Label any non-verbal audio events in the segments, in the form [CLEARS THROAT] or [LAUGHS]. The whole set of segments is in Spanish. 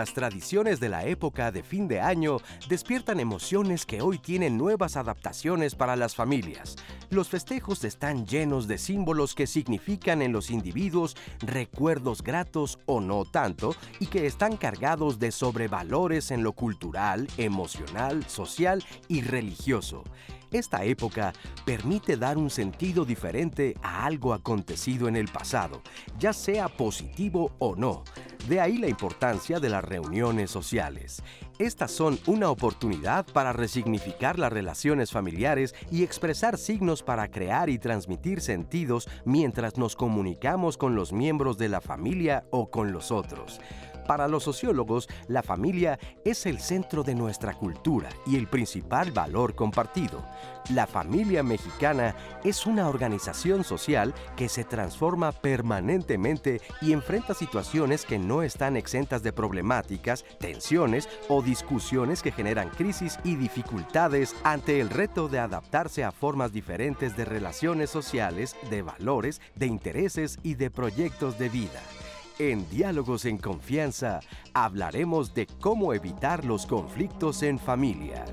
las tradiciones de la época de fin de año despiertan emociones que hoy tienen nuevas adaptaciones para las familias. Los festejos están llenos de símbolos que significan en los individuos recuerdos gratos o no tanto y que están cargados de sobrevalores en lo cultural, emocional, social y religioso. Esta época permite dar un sentido diferente a algo acontecido en el pasado, ya sea positivo o no. De ahí la importancia de las reuniones sociales. Estas son una oportunidad para resignificar las relaciones familiares y expresar signos para crear y transmitir sentidos mientras nos comunicamos con los miembros de la familia o con los otros. Para los sociólogos, la familia es el centro de nuestra cultura y el principal valor compartido. La familia mexicana es una organización social que se transforma permanentemente y enfrenta situaciones que no están exentas de problemáticas, tensiones o discusiones que generan crisis y dificultades ante el reto de adaptarse a formas diferentes de relaciones sociales, de valores, de intereses y de proyectos de vida. En Diálogos en Confianza hablaremos de cómo evitar los conflictos en familia.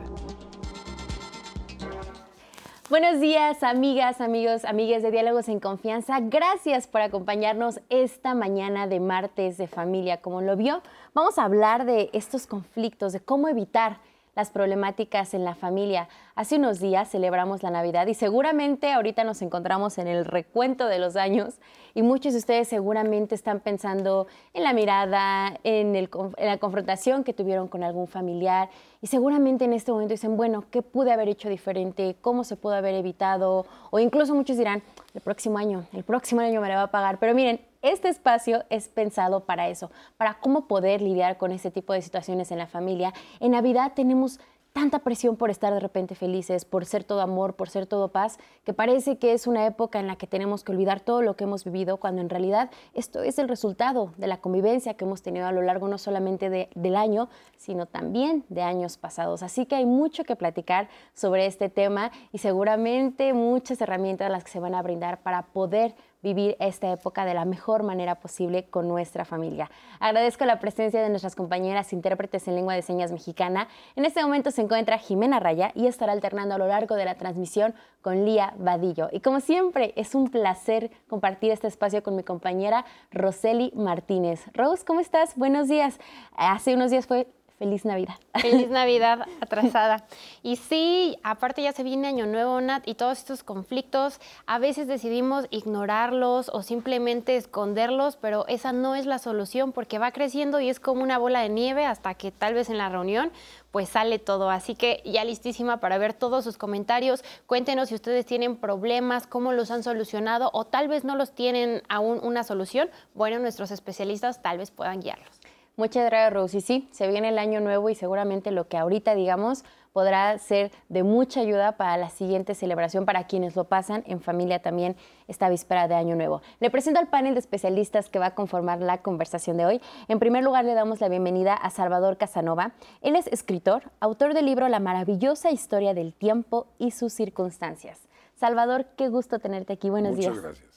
Buenos días, amigas, amigos, amigas de Diálogos en Confianza. Gracias por acompañarnos esta mañana de martes de familia. Como lo vio, vamos a hablar de estos conflictos, de cómo evitar las problemáticas en la familia. Hace unos días celebramos la Navidad y seguramente ahorita nos encontramos en el recuento de los años y muchos de ustedes seguramente están pensando en la mirada, en, en la confrontación que tuvieron con algún familiar y seguramente en este momento dicen, bueno, ¿qué pude haber hecho diferente? ¿Cómo se pudo haber evitado? O incluso muchos dirán, el próximo año, el próximo año me la va a pagar. Pero miren, este espacio es pensado para eso, para cómo poder lidiar con ese tipo de situaciones en la familia. En Navidad tenemos tanta presión por estar de repente felices, por ser todo amor, por ser todo paz, que parece que es una época en la que tenemos que olvidar todo lo que hemos vivido, cuando en realidad esto es el resultado de la convivencia que hemos tenido a lo largo no solamente del año, sino también de años pasados. Así que hay mucho que platicar sobre este tema y seguramente muchas herramientas las que se van a brindar para poder vivir esta época de la mejor manera posible con nuestra familia. Agradezco la presencia de nuestras compañeras intérpretes en lengua de señas mexicana. En este momento se encuentra Jimena Raya y estará alternando a lo largo de la transmisión con Lía Vadillo. Y como siempre, es un placer compartir este espacio con mi compañera Roseli Martínez. Rose, ¿cómo estás? Buenos días. Hace unos días fue Feliz Navidad. Feliz Navidad [LAUGHS] atrasada. Y sí, aparte ya se viene Año Nuevo, Nat, y todos estos conflictos, a veces decidimos ignorarlos o simplemente esconderlos, pero esa no es la solución porque va creciendo y es como una bola de nieve hasta que tal vez en la reunión pues sale todo. Así que ya listísima para ver todos sus comentarios. Cuéntenos si ustedes tienen problemas, cómo los han solucionado o tal vez no los tienen aún una solución. Bueno, nuestros especialistas tal vez puedan guiarlos. Muchas gracias, Rosy. Sí, se viene el año nuevo y seguramente lo que ahorita digamos podrá ser de mucha ayuda para la siguiente celebración, para quienes lo pasan en familia también esta víspera de Año Nuevo. Le presento al panel de especialistas que va a conformar la conversación de hoy. En primer lugar, le damos la bienvenida a Salvador Casanova. Él es escritor, autor del libro La maravillosa historia del tiempo y sus circunstancias. Salvador, qué gusto tenerte aquí. Buenos días. Muchas gracias.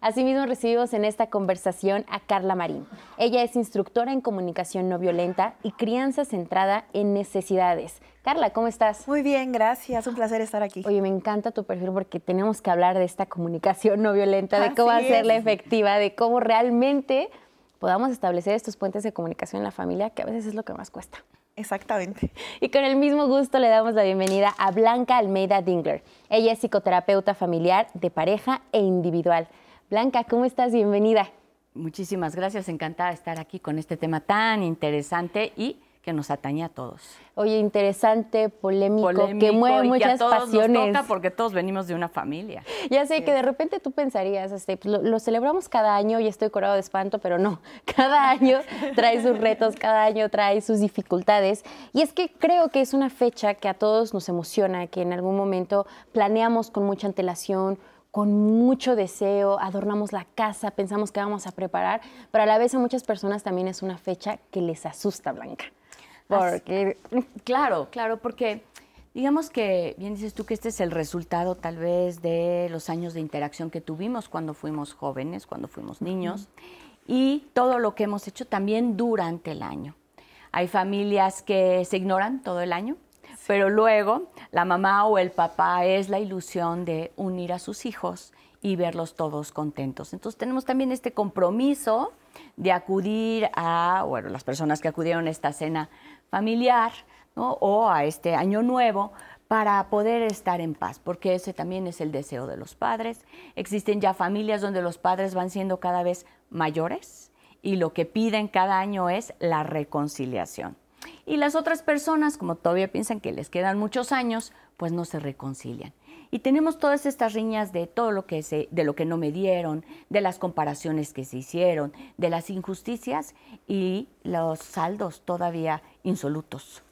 Asimismo, recibimos en esta conversación a Carla Marín. Ella es instructora en comunicación no violenta y crianza centrada en necesidades. Carla, ¿cómo estás? Muy bien, gracias. Un placer estar aquí. Oye, me encanta tu perfil porque tenemos que hablar de esta comunicación no violenta, de cómo hacerla efectiva, de cómo realmente podamos establecer estos puentes de comunicación en la familia, que a veces es lo que más cuesta. Exactamente. Y con el mismo gusto le damos la bienvenida a Blanca Almeida Dingler. Ella es psicoterapeuta familiar de pareja e individual. Blanca, ¿cómo estás? Bienvenida. Muchísimas gracias, encantada de estar aquí con este tema tan interesante y que nos atañe a todos. Oye, interesante, polémico, que mueve muchas y a todos pasiones. Nos toca porque todos venimos de una familia. Ya sé que de repente tú pensarías, este, pues, lo, lo, celebramos cada año y estoy curado de espanto, pero no. [LAUGHS] Cada año trae sus retos, cada año trae sus dificultades. Y es que creo que es una fecha que a todos nos emociona, que en algún momento planeamos con mucha antelación, con mucho deseo, adornamos la casa, pensamos que vamos a preparar, pero a la vez a muchas personas también es una fecha que les asusta, Blanca. Porque, claro, claro, porque digamos que, bien dices tú que este es el resultado tal vez de los años de interacción que tuvimos cuando fuimos jóvenes, cuando fuimos niños, y todo lo que hemos hecho también durante el año. Hay familias que se ignoran todo el año, pero luego la mamá o el papá es la ilusión de unir a sus hijos y verlos todos contentos. Entonces tenemos también este compromiso de acudir a, bueno, las personas que acudieron a esta cena familiar o a este año nuevo para poder estar en paz, porque ese también es el deseo de los padres. Existen ya familias donde los padres van siendo cada vez mayores y lo que piden cada año es la reconciliación. Y las otras personas, como todavía piensan que les quedan muchos años, pues no se reconcilian. Y tenemos todas estas riñas de todo lo que se, de lo que no me dieron, de las comparaciones que se hicieron, de las injusticias y los saldos todavía insolutos.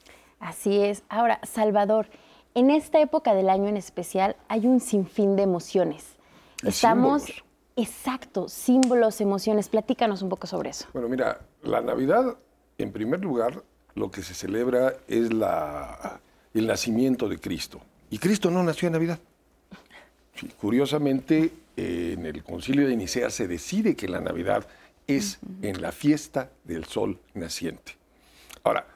Así es. Ahora, Salvador, en esta época del año en especial hay un sinfín de emociones. Estamos, símbolos. exacto, símbolos, emociones. Platícanos un poco sobre eso. Bueno, mira, la Navidad, en primer lugar, lo que se celebra es la, el nacimiento de Cristo. Y Cristo no nació en Navidad. Sí, curiosamente, eh, en el concilio de Nicea se decide que la Navidad es en la fiesta del sol naciente. Ahora,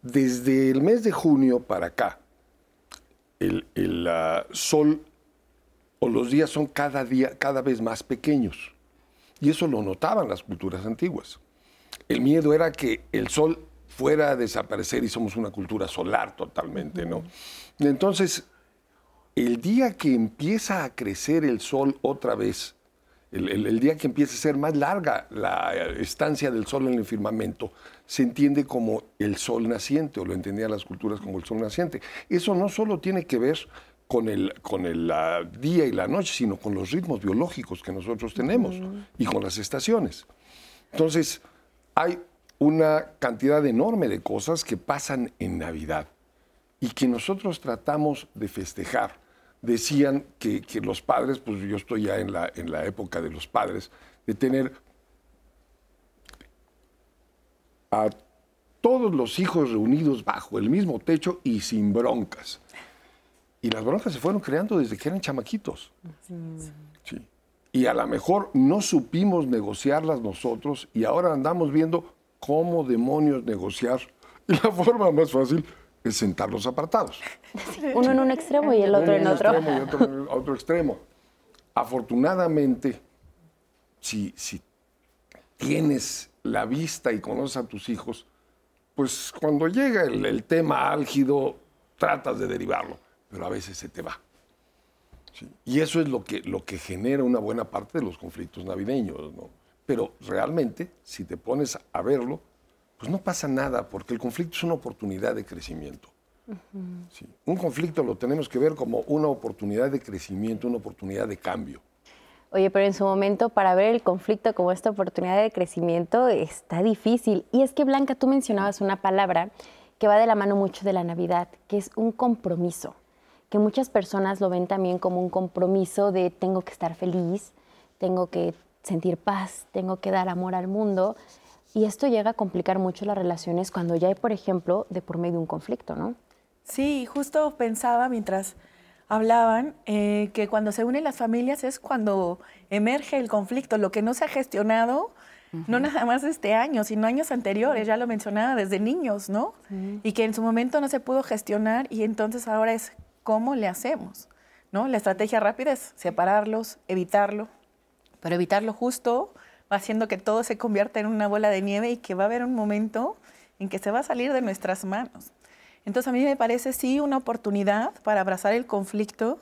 desde el mes de junio para acá, el, el, sol o los días son cada día cada vez más pequeños. Y eso lo notaban las culturas antiguas. El miedo era que el sol fuera a desaparecer y somos una cultura solar totalmente, ¿no? Entonces, el día que empieza a crecer el sol otra vez, el, el- el día que empieza a ser más larga la eh, estancia del sol en el firmamento, se entiende como el sol naciente, o lo entendían las culturas como el sol naciente. Eso no solo tiene que ver con el, con el día y la noche, sino con los ritmos biológicos que nosotros tenemos y con las estaciones. Entonces, hay una cantidad enorme de cosas que pasan en Navidad y que nosotros tratamos de festejar. Decían que, que los padres, pues yo estoy ya en la, en la época de los padres, de tener a todos los hijos reunidos bajo el mismo techo y sin broncas. Y las broncas se fueron creando desde que eran chamaquitos. Sí. Y a lo mejor no supimos negociarlas nosotros y ahora andamos viendo cómo demonios negociar. Y la forma más fácil es sentarlos apartados. Uno en un extremo y el otro en otro. extremo y otro en el otro extremo. Afortunadamente, si, si tienes la vista y conoces a tus hijos, pues cuando llega el, el tema álgido, tratas de derivarlo, pero a veces se te va. Sí. Y eso es lo que, lo que genera una buena parte de los conflictos navideños. ¿no? Pero realmente, si te pones a verlo, pues no pasa nada, porque el conflicto es una oportunidad de crecimiento. Sí. Un conflicto lo tenemos que ver como una oportunidad de crecimiento, una oportunidad de cambio. Oye, pero en su momento para ver el conflicto como esta oportunidad de crecimiento está difícil. Y es que Blanca, tú mencionabas una palabra que va de la mano mucho de la Navidad, que es un compromiso, que muchas personas lo ven también como un compromiso de tengo que estar feliz, tengo que sentir paz, tengo que dar amor al mundo. Y esto llega a complicar mucho las relaciones cuando ya hay, por ejemplo, de por medio un conflicto, ¿no? Sí, justo pensaba mientras hablaban eh, que cuando se unen las familias es cuando emerge el conflicto, lo que no se ha gestionado, no nada más este año, sino años anteriores, ya lo mencionaba desde niños, ¿no? Y que en su momento no se pudo gestionar y entonces ahora es cómo le hacemos, ¿no? La estrategia rápida es separarlos, evitarlo, pero evitarlo justo va haciendo que todo se convierta en una bola de nieve y que va a haber un momento en que se va a salir de nuestras manos. Entonces a mí me parece sí una oportunidad para abrazar el conflicto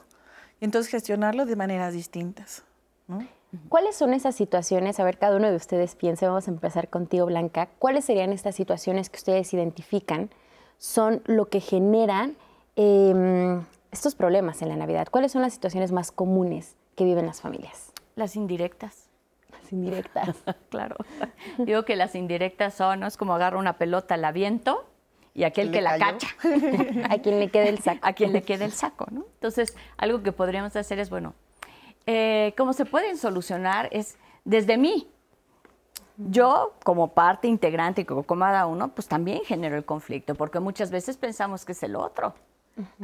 y entonces gestionarlo de maneras distintas. ¿no? ¿Cuáles son esas situaciones? A ver, cada uno de ustedes piense, vamos a empezar contigo, Blanca. ¿Cuáles serían estas situaciones que ustedes identifican son lo que generan eh, estos problemas en la Navidad? ¿Cuáles son las situaciones más comunes que viven las familias? Las indirectas. Las indirectas. [LAUGHS] claro. Digo que las indirectas son, ¿no? Es como agarro una pelota, la viento y aquel que la cayó. cacha. [LAUGHS] A quien le quede el saco. a quien le quede el saco, ¿no? Entonces, algo que podríamos hacer es, bueno, eh, cómo se pueden solucionar es desde mí. Yo, como parte integrante, como cada uno, pues también genero el conflicto, porque muchas veces pensamos que es el otro.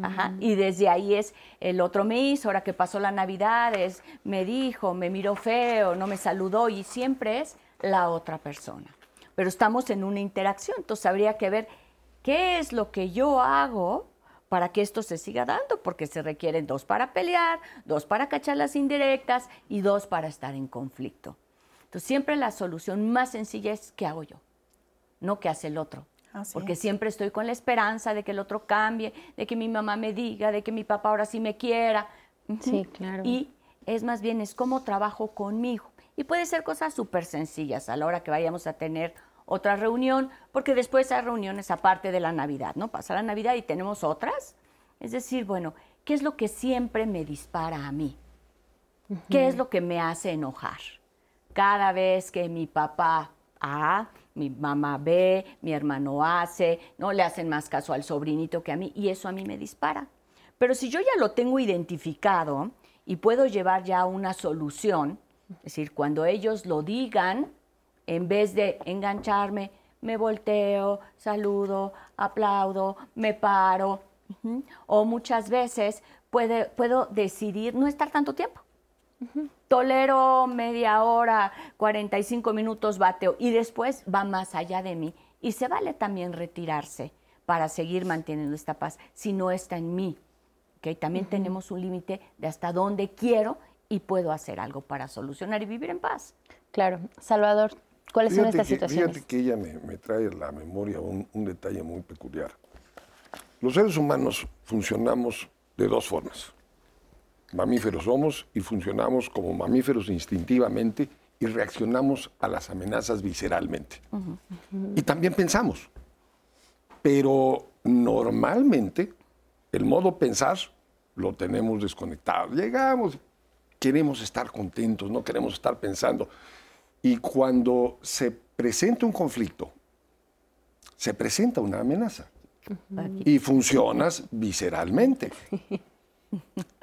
Ajá, Y desde ahí es, el otro me hizo, ahora que pasó la Navidad, es, me dijo, me miró feo, no me saludó, y siempre es la otra persona. pero estamos en una interacción. Entonces habría que ver qué es lo que yo hago para que esto se siga dando, porque se requieren dos para pelear, dos para cachar las indirectas y dos para estar en conflicto. Entonces siempre la solución más sencilla es ¿qué hago yo? No qué hace el otro. Porque siempre estoy con la esperanza de que el otro cambie, de que mi mamá me diga, de que mi papá ahora sí me quiera. Sí, claro. Y es más bien, es cómo trabajo conmigo. Y puede ser cosas súper sencillas a la hora que vayamos a tener otra reunión, porque después hay reuniones aparte de la Navidad, ¿no? Pasa la Navidad y tenemos otras. Es decir, bueno, ¿qué es lo que siempre me dispara a mí? ¿Qué es lo que me hace enojar? Cada vez que mi papá A, mi mamá B, mi hermano hace, no le hacen más caso al sobrinito que a mí, y eso a mí me dispara. Pero si yo ya lo tengo identificado y puedo llevar ya una solución, es decir, cuando ellos lo digan, en vez de engancharme, me volteo, saludo, aplaudo, me paro. O muchas veces puedo decidir no estar tanto tiempo. Tolero media hora, 45 minutos bateo y después va más allá de mí. Y se vale también retirarse para seguir manteniendo esta paz si no está en mí. ¿Okay? También tenemos un límite de hasta dónde quiero y puedo hacer algo para solucionar y vivir en paz. Claro. Salvador, ¿cuáles son estas situaciones? Fíjate que ella me, trae a la memoria un, detalle muy peculiar. Los seres humanos funcionamos de dos formas. Mamíferos somos y funcionamos como mamíferos instintivamente y reaccionamos a las amenazas visceralmente. Y también pensamos. Pero normalmente el modo pensar lo tenemos desconectado. Llegamos, queremos estar contentos, no queremos estar pensando. Y cuando se presenta un conflicto, se presenta una amenaza. Y funcionas visceralmente.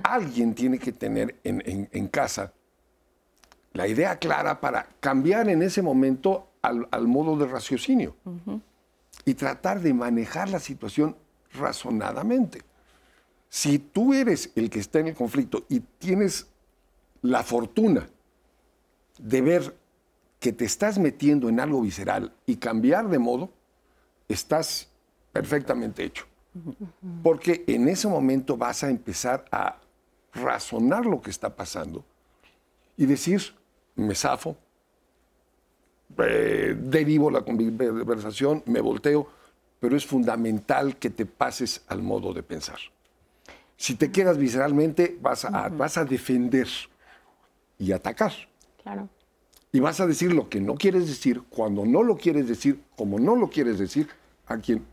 Alguien tiene que tener en, casa la idea clara para cambiar en ese momento al, modo de raciocinio y tratar de manejar la situación razonadamente. Si tú eres el que está en el conflicto y tienes la fortuna de ver que te estás metiendo en algo visceral y cambiar de modo, estás perfectamente hecho. Porque en ese momento vas a empezar a razonar lo que está pasando y decir, me zafo, eh, derivo la conversación, me volteo, pero es fundamental que te pases al modo de pensar. Si te quedas visceralmente, vas a, vas a defender y atacar. Claro. Y vas a decir lo que no quieres decir, cuando no lo quieres decir, como no lo quieres decir, a quien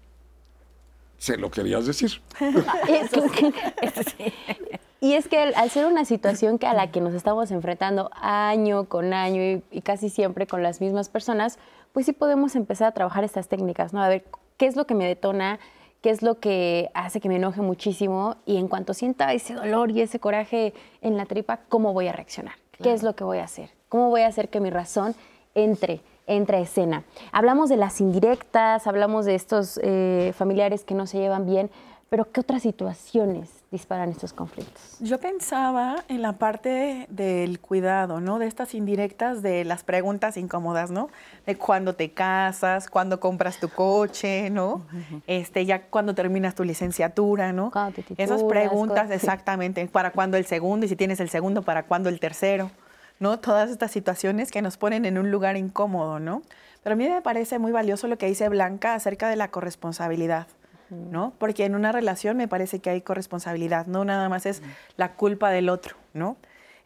se lo querías decir. [LAUGHS] y es que al ser una situación que a la que nos estamos enfrentando año con año y, y, casi siempre con las mismas personas, pues sí podemos empezar a trabajar estas técnicas, ¿no? A ver, ¿qué es lo que me detona? qué es lo que hace que me enoje muchísimo y en cuanto sienta ese dolor y ese coraje en la tripa, ¿cómo voy a reaccionar? ¿Qué es lo que voy a hacer? ¿Cómo voy a hacer que mi razón entre, entre a escena? Hablamos de las indirectas, hablamos de estos eh, familiares que no se llevan bien, pero ¿qué otras situaciones disparan estos conflictos? Yo pensaba en la parte del cuidado, ¿no? De estas indirectas, de las preguntas incómodas, ¿no? De cuándo te casas, cuándo compras tu coche, ¿no? Este, ya cuando terminas tu licenciatura, ¿no? Te Esas preguntas exactamente, para cuándo el segundo y si tienes el segundo, para cuándo el tercero, ¿no? Todas estas situaciones que nos ponen en un lugar incómodo, ¿no? Pero a mí me parece muy valioso lo que dice Blanca acerca de la corresponsabilidad. ¿no? Porque en una relación me parece que hay corresponsabilidad, no nada más es la culpa del otro, ¿no?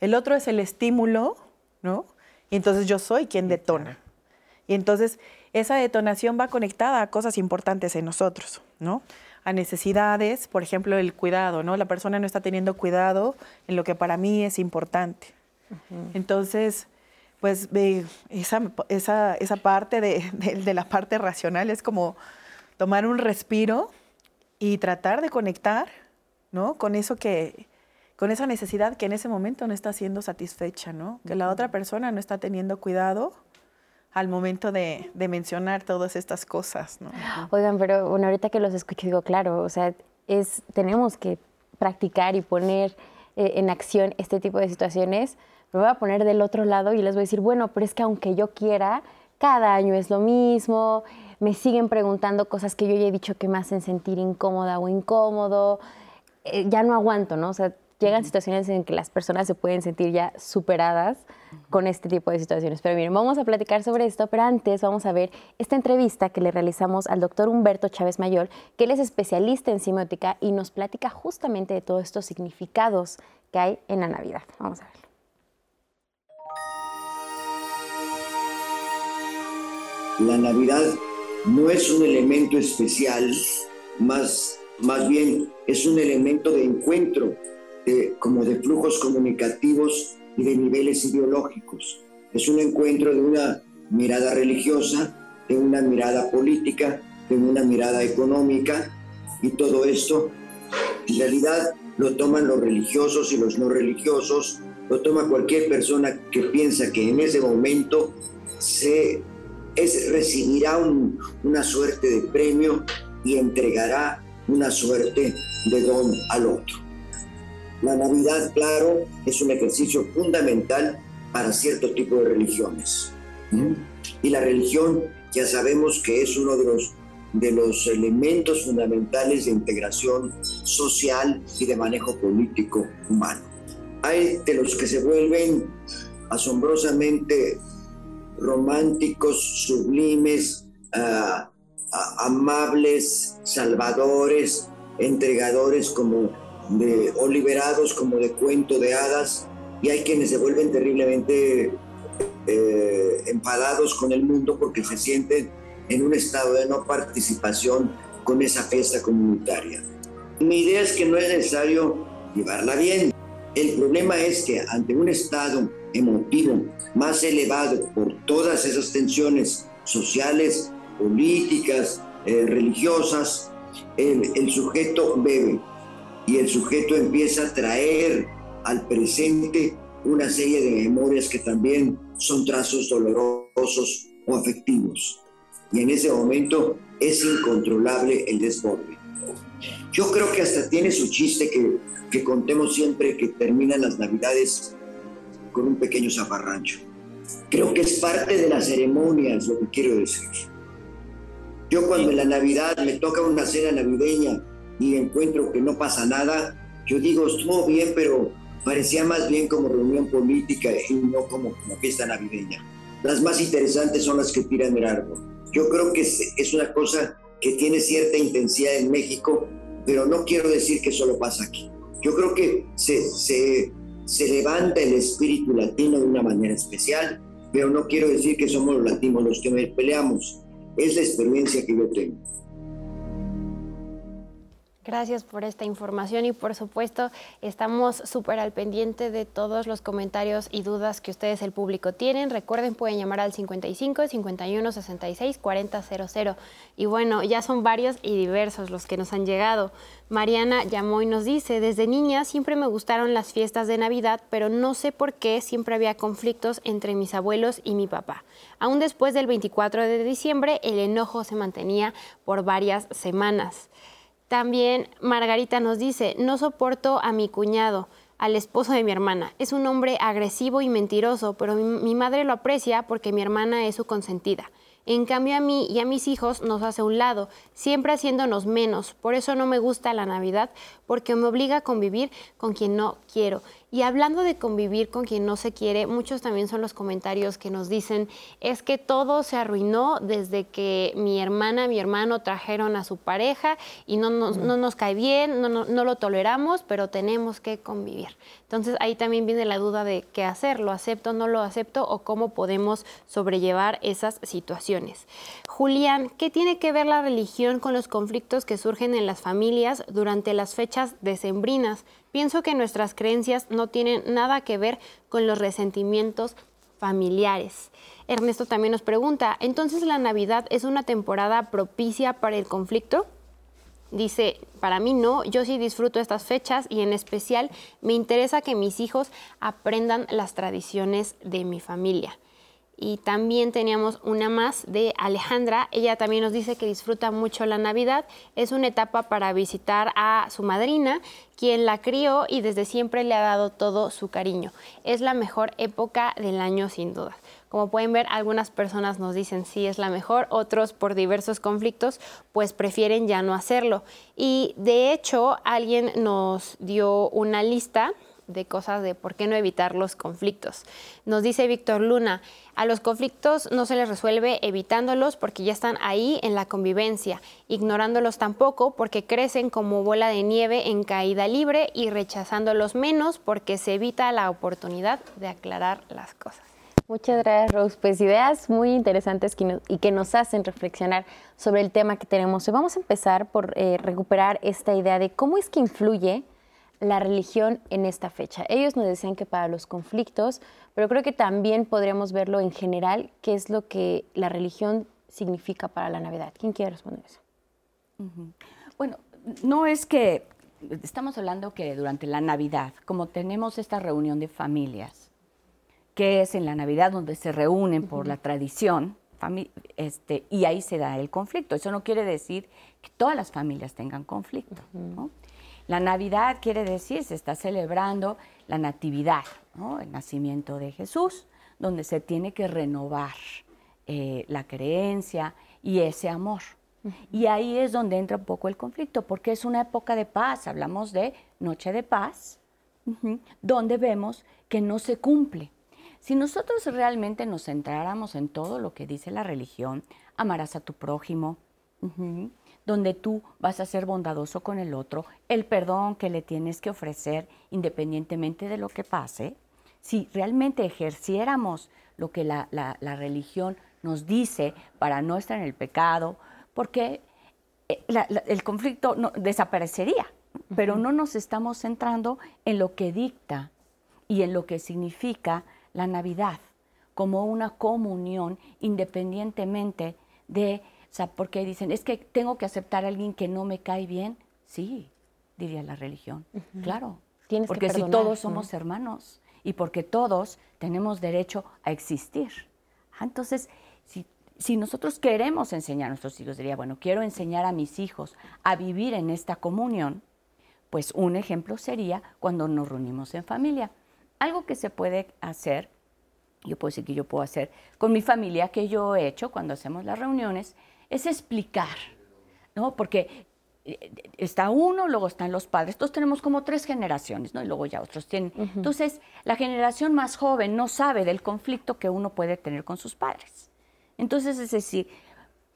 El otro es el estímulo, ¿no? Y entonces yo soy quien detona. Y entonces esa detonación va conectada a cosas importantes en nosotros, ¿no? A necesidades, por ejemplo, el cuidado, ¿no? La persona no está teniendo cuidado en lo que para mí es importante. Entonces, pues esa, esa, esa parte de, de, la parte racional es como tomar un respiro y tratar de conectar, ¿no? Con eso que, con esa necesidad que en ese momento no está siendo satisfecha, ¿no? Que la otra persona no está teniendo cuidado al momento de, mencionar todas estas cosas, ¿no? Oigan, pero bueno, ahorita que los escucho digo, claro, o sea, es, tenemos que practicar y poner eh, en acción este tipo de situaciones. Me voy a poner del otro lado y les voy a decir, bueno, pero es que aunque yo quiera, cada año es lo mismo, me siguen preguntando cosas que yo ya he dicho que me hacen sentir incómoda o incómodo, eh, ya no aguanto, ¿no? O sea, llegan situaciones en que las personas se pueden sentir ya superadas con este tipo de situaciones. Pero miren, vamos a platicar sobre esto, pero antes vamos a ver esta entrevista que le realizamos al doctor Humberto Chávez Mayor, que él es especialista en semiótica y nos platica justamente de todos estos significados que hay en la Navidad. Vamos a verlo. La Navidad no es un elemento especial, más, más bien es un elemento de encuentro, como de flujos comunicativos y de niveles ideológicos. Es un encuentro de una mirada religiosa, de una mirada política, de una mirada económica y todo esto en realidad lo toman los religiosos y los no religiosos, lo toma cualquier persona que piensa que en ese momento se es, recibirá una suerte de premio y entregará una suerte de don al otro. La Navidad, claro, es un ejercicio fundamental para cierto tipo de religiones. Y la religión ya sabemos que es uno de los, de los elementos fundamentales de integración social y de manejo político humano. Hay de los que se vuelven asombrosamente románticos, sublimes, ah, amables, salvadores, entregadores como de, o liberados como de cuento de hadas, y hay quienes se vuelven terriblemente eh, enfadados con el mundo porque se sienten en un estado de no participación con esa fiesta comunitaria. Mi idea es que no es necesario llevarla bien. El problema es que ante un estado emotivo más elevado por todas esas tensiones sociales, políticas, eh, religiosas, el, el sujeto bebe y el sujeto empieza a traer al presente una serie de memorias que también son trazos dolorosos o afectivos. Y en ese momento es incontrolable el desborde. Yo creo que hasta tiene su chiste que, que contemos siempre que terminan las navidades con un pequeño zafarrancho. Creo que es parte de la ceremonia, es lo que quiero decir. Yo cuando en la Navidad me toca una cena navideña y encuentro que no pasa nada, yo digo, estuvo bien, pero parecía más bien como reunión política y no como una fiesta navideña. Las más interesantes son las que tiran el árbol. Yo creo que es una cosa que tiene cierta intensidad en México, pero no quiero decir que solo pasa aquí. Yo creo que se, se se levanta el espíritu latino de una manera especial, pero no quiero decir que somos los latinos los que peleamos. Es la experiencia que yo tengo. Gracias por esta información y por supuesto estamos súper al pendiente de todos los comentarios y dudas que ustedes, el público, tienen. Recuerden, pueden llamar al 55 51 66 40 00. Y bueno, ya son varios y diversos los que nos han llegado. Mariana llamó y nos dice, desde niña siempre me gustaron las fiestas de Navidad, pero no sé por qué siempre había conflictos entre mis abuelos y mi papá. Aún después del 24 de diciembre, el enojo se mantenía por varias semanas. También Margarita nos dice, no soporto a mi cuñado, al esposo de mi hermana. Es un hombre agresivo y mentiroso, pero mi, madre lo aprecia porque mi hermana es su consentida. En cambio a mí y a mis hijos nos hace un lado, siempre haciéndonos menos. Por eso no me gusta la Navidad, porque me obliga a convivir con quien no quiero. Y hablando de convivir con quien no se quiere, muchos también son los comentarios que nos dicen, es que todo se arruinó desde que mi hermana, mi hermano trajeron a su pareja y no nos, no nos cae bien, no, no, lo toleramos, pero tenemos que convivir. Entonces ahí también viene la duda de qué hacer, lo acepto, no lo acepto o cómo podemos sobrellevar esas situaciones. Julián, ¿qué tiene que ver la religión con los conflictos que surgen en las familias durante las fechas decembrinas? Pienso que nuestras creencias no tienen nada que ver con los resentimientos familiares. Ernesto también nos pregunta, ¿entonces la Navidad es una temporada propicia para el conflicto? Dice, para mí no, yo sí disfruto estas fechas y en especial me interesa que mis hijos aprendan las tradiciones de mi familia. Y también teníamos una más de Alejandra. Ella también nos dice que disfruta mucho la Navidad. Es una etapa para visitar a su madrina, quien la crió y desde siempre le ha dado todo su cariño. Es la mejor época del año sin duda. Como pueden ver, algunas personas nos dicen sí es la mejor, otros por diversos conflictos pues prefieren ya no hacerlo. Y de hecho alguien nos dio una lista de cosas de por qué no evitar los conflictos. Nos dice Víctor Luna, a los conflictos no se les resuelve evitándolos porque ya están ahí en la convivencia, ignorándolos tampoco porque crecen como bola de nieve en caída libre y rechazándolos menos porque se evita la oportunidad de aclarar las cosas. Muchas gracias, Rose. Pues ideas muy interesantes y que nos hacen reflexionar sobre el tema que tenemos hoy. Vamos a empezar por eh, recuperar esta idea de cómo es que influye la religión en esta fecha. Ellos nos decían que para los conflictos, pero creo que también podríamos verlo en general, qué es lo que la religión significa para la Navidad. ¿Quién quiere responder eso? Bueno, no es que estamos hablando que durante la Navidad, como tenemos esta reunión de familias, que es en la Navidad donde se reúnen por la tradición, este, y ahí se da el conflicto. Eso no quiere decir que todas las familias tengan conflicto. La Navidad quiere decir, se está celebrando la Natividad, el nacimiento de Jesús, donde se tiene que renovar eh, la creencia y ese amor. Y ahí es donde entra un poco el conflicto, porque es una época de paz, hablamos de Noche de Paz, donde vemos que no se cumple. Si nosotros realmente nos centráramos en todo lo que dice la religión, amarás a tu prójimo, donde tú vas a ser bondadoso con el otro, el perdón que le tienes que ofrecer independientemente de lo que pase, si realmente ejerciéramos lo que la, religión nos dice para no estar en el pecado, porque eh, el conflicto no, desaparecería, pero no nos estamos centrando en lo que dicta y en lo que significa la Navidad como una comunión independientemente de, o sea, porque dicen, es que tengo que aceptar a alguien que no me cae bien. Sí, diría la religión, claro. porque si todos somos hermanos y porque todos tenemos derecho a existir. Ah, entonces, si, si nosotros queremos enseñar a nuestros hijos, diría, bueno, quiero enseñar a mis hijos a vivir en esta comunión, pues un ejemplo sería cuando nos reunimos en familia. Algo que se puede hacer, yo puedo decir que yo puedo hacer con mi familia, que yo he hecho cuando hacemos las reuniones, es explicar, ¿no? Porque eh, está uno, luego están los padres, todos tenemos como tres generaciones, ¿no? Y luego ya otros tienen. Entonces, la generación más joven no sabe del conflicto que uno puede tener con sus padres. Entonces, es decir,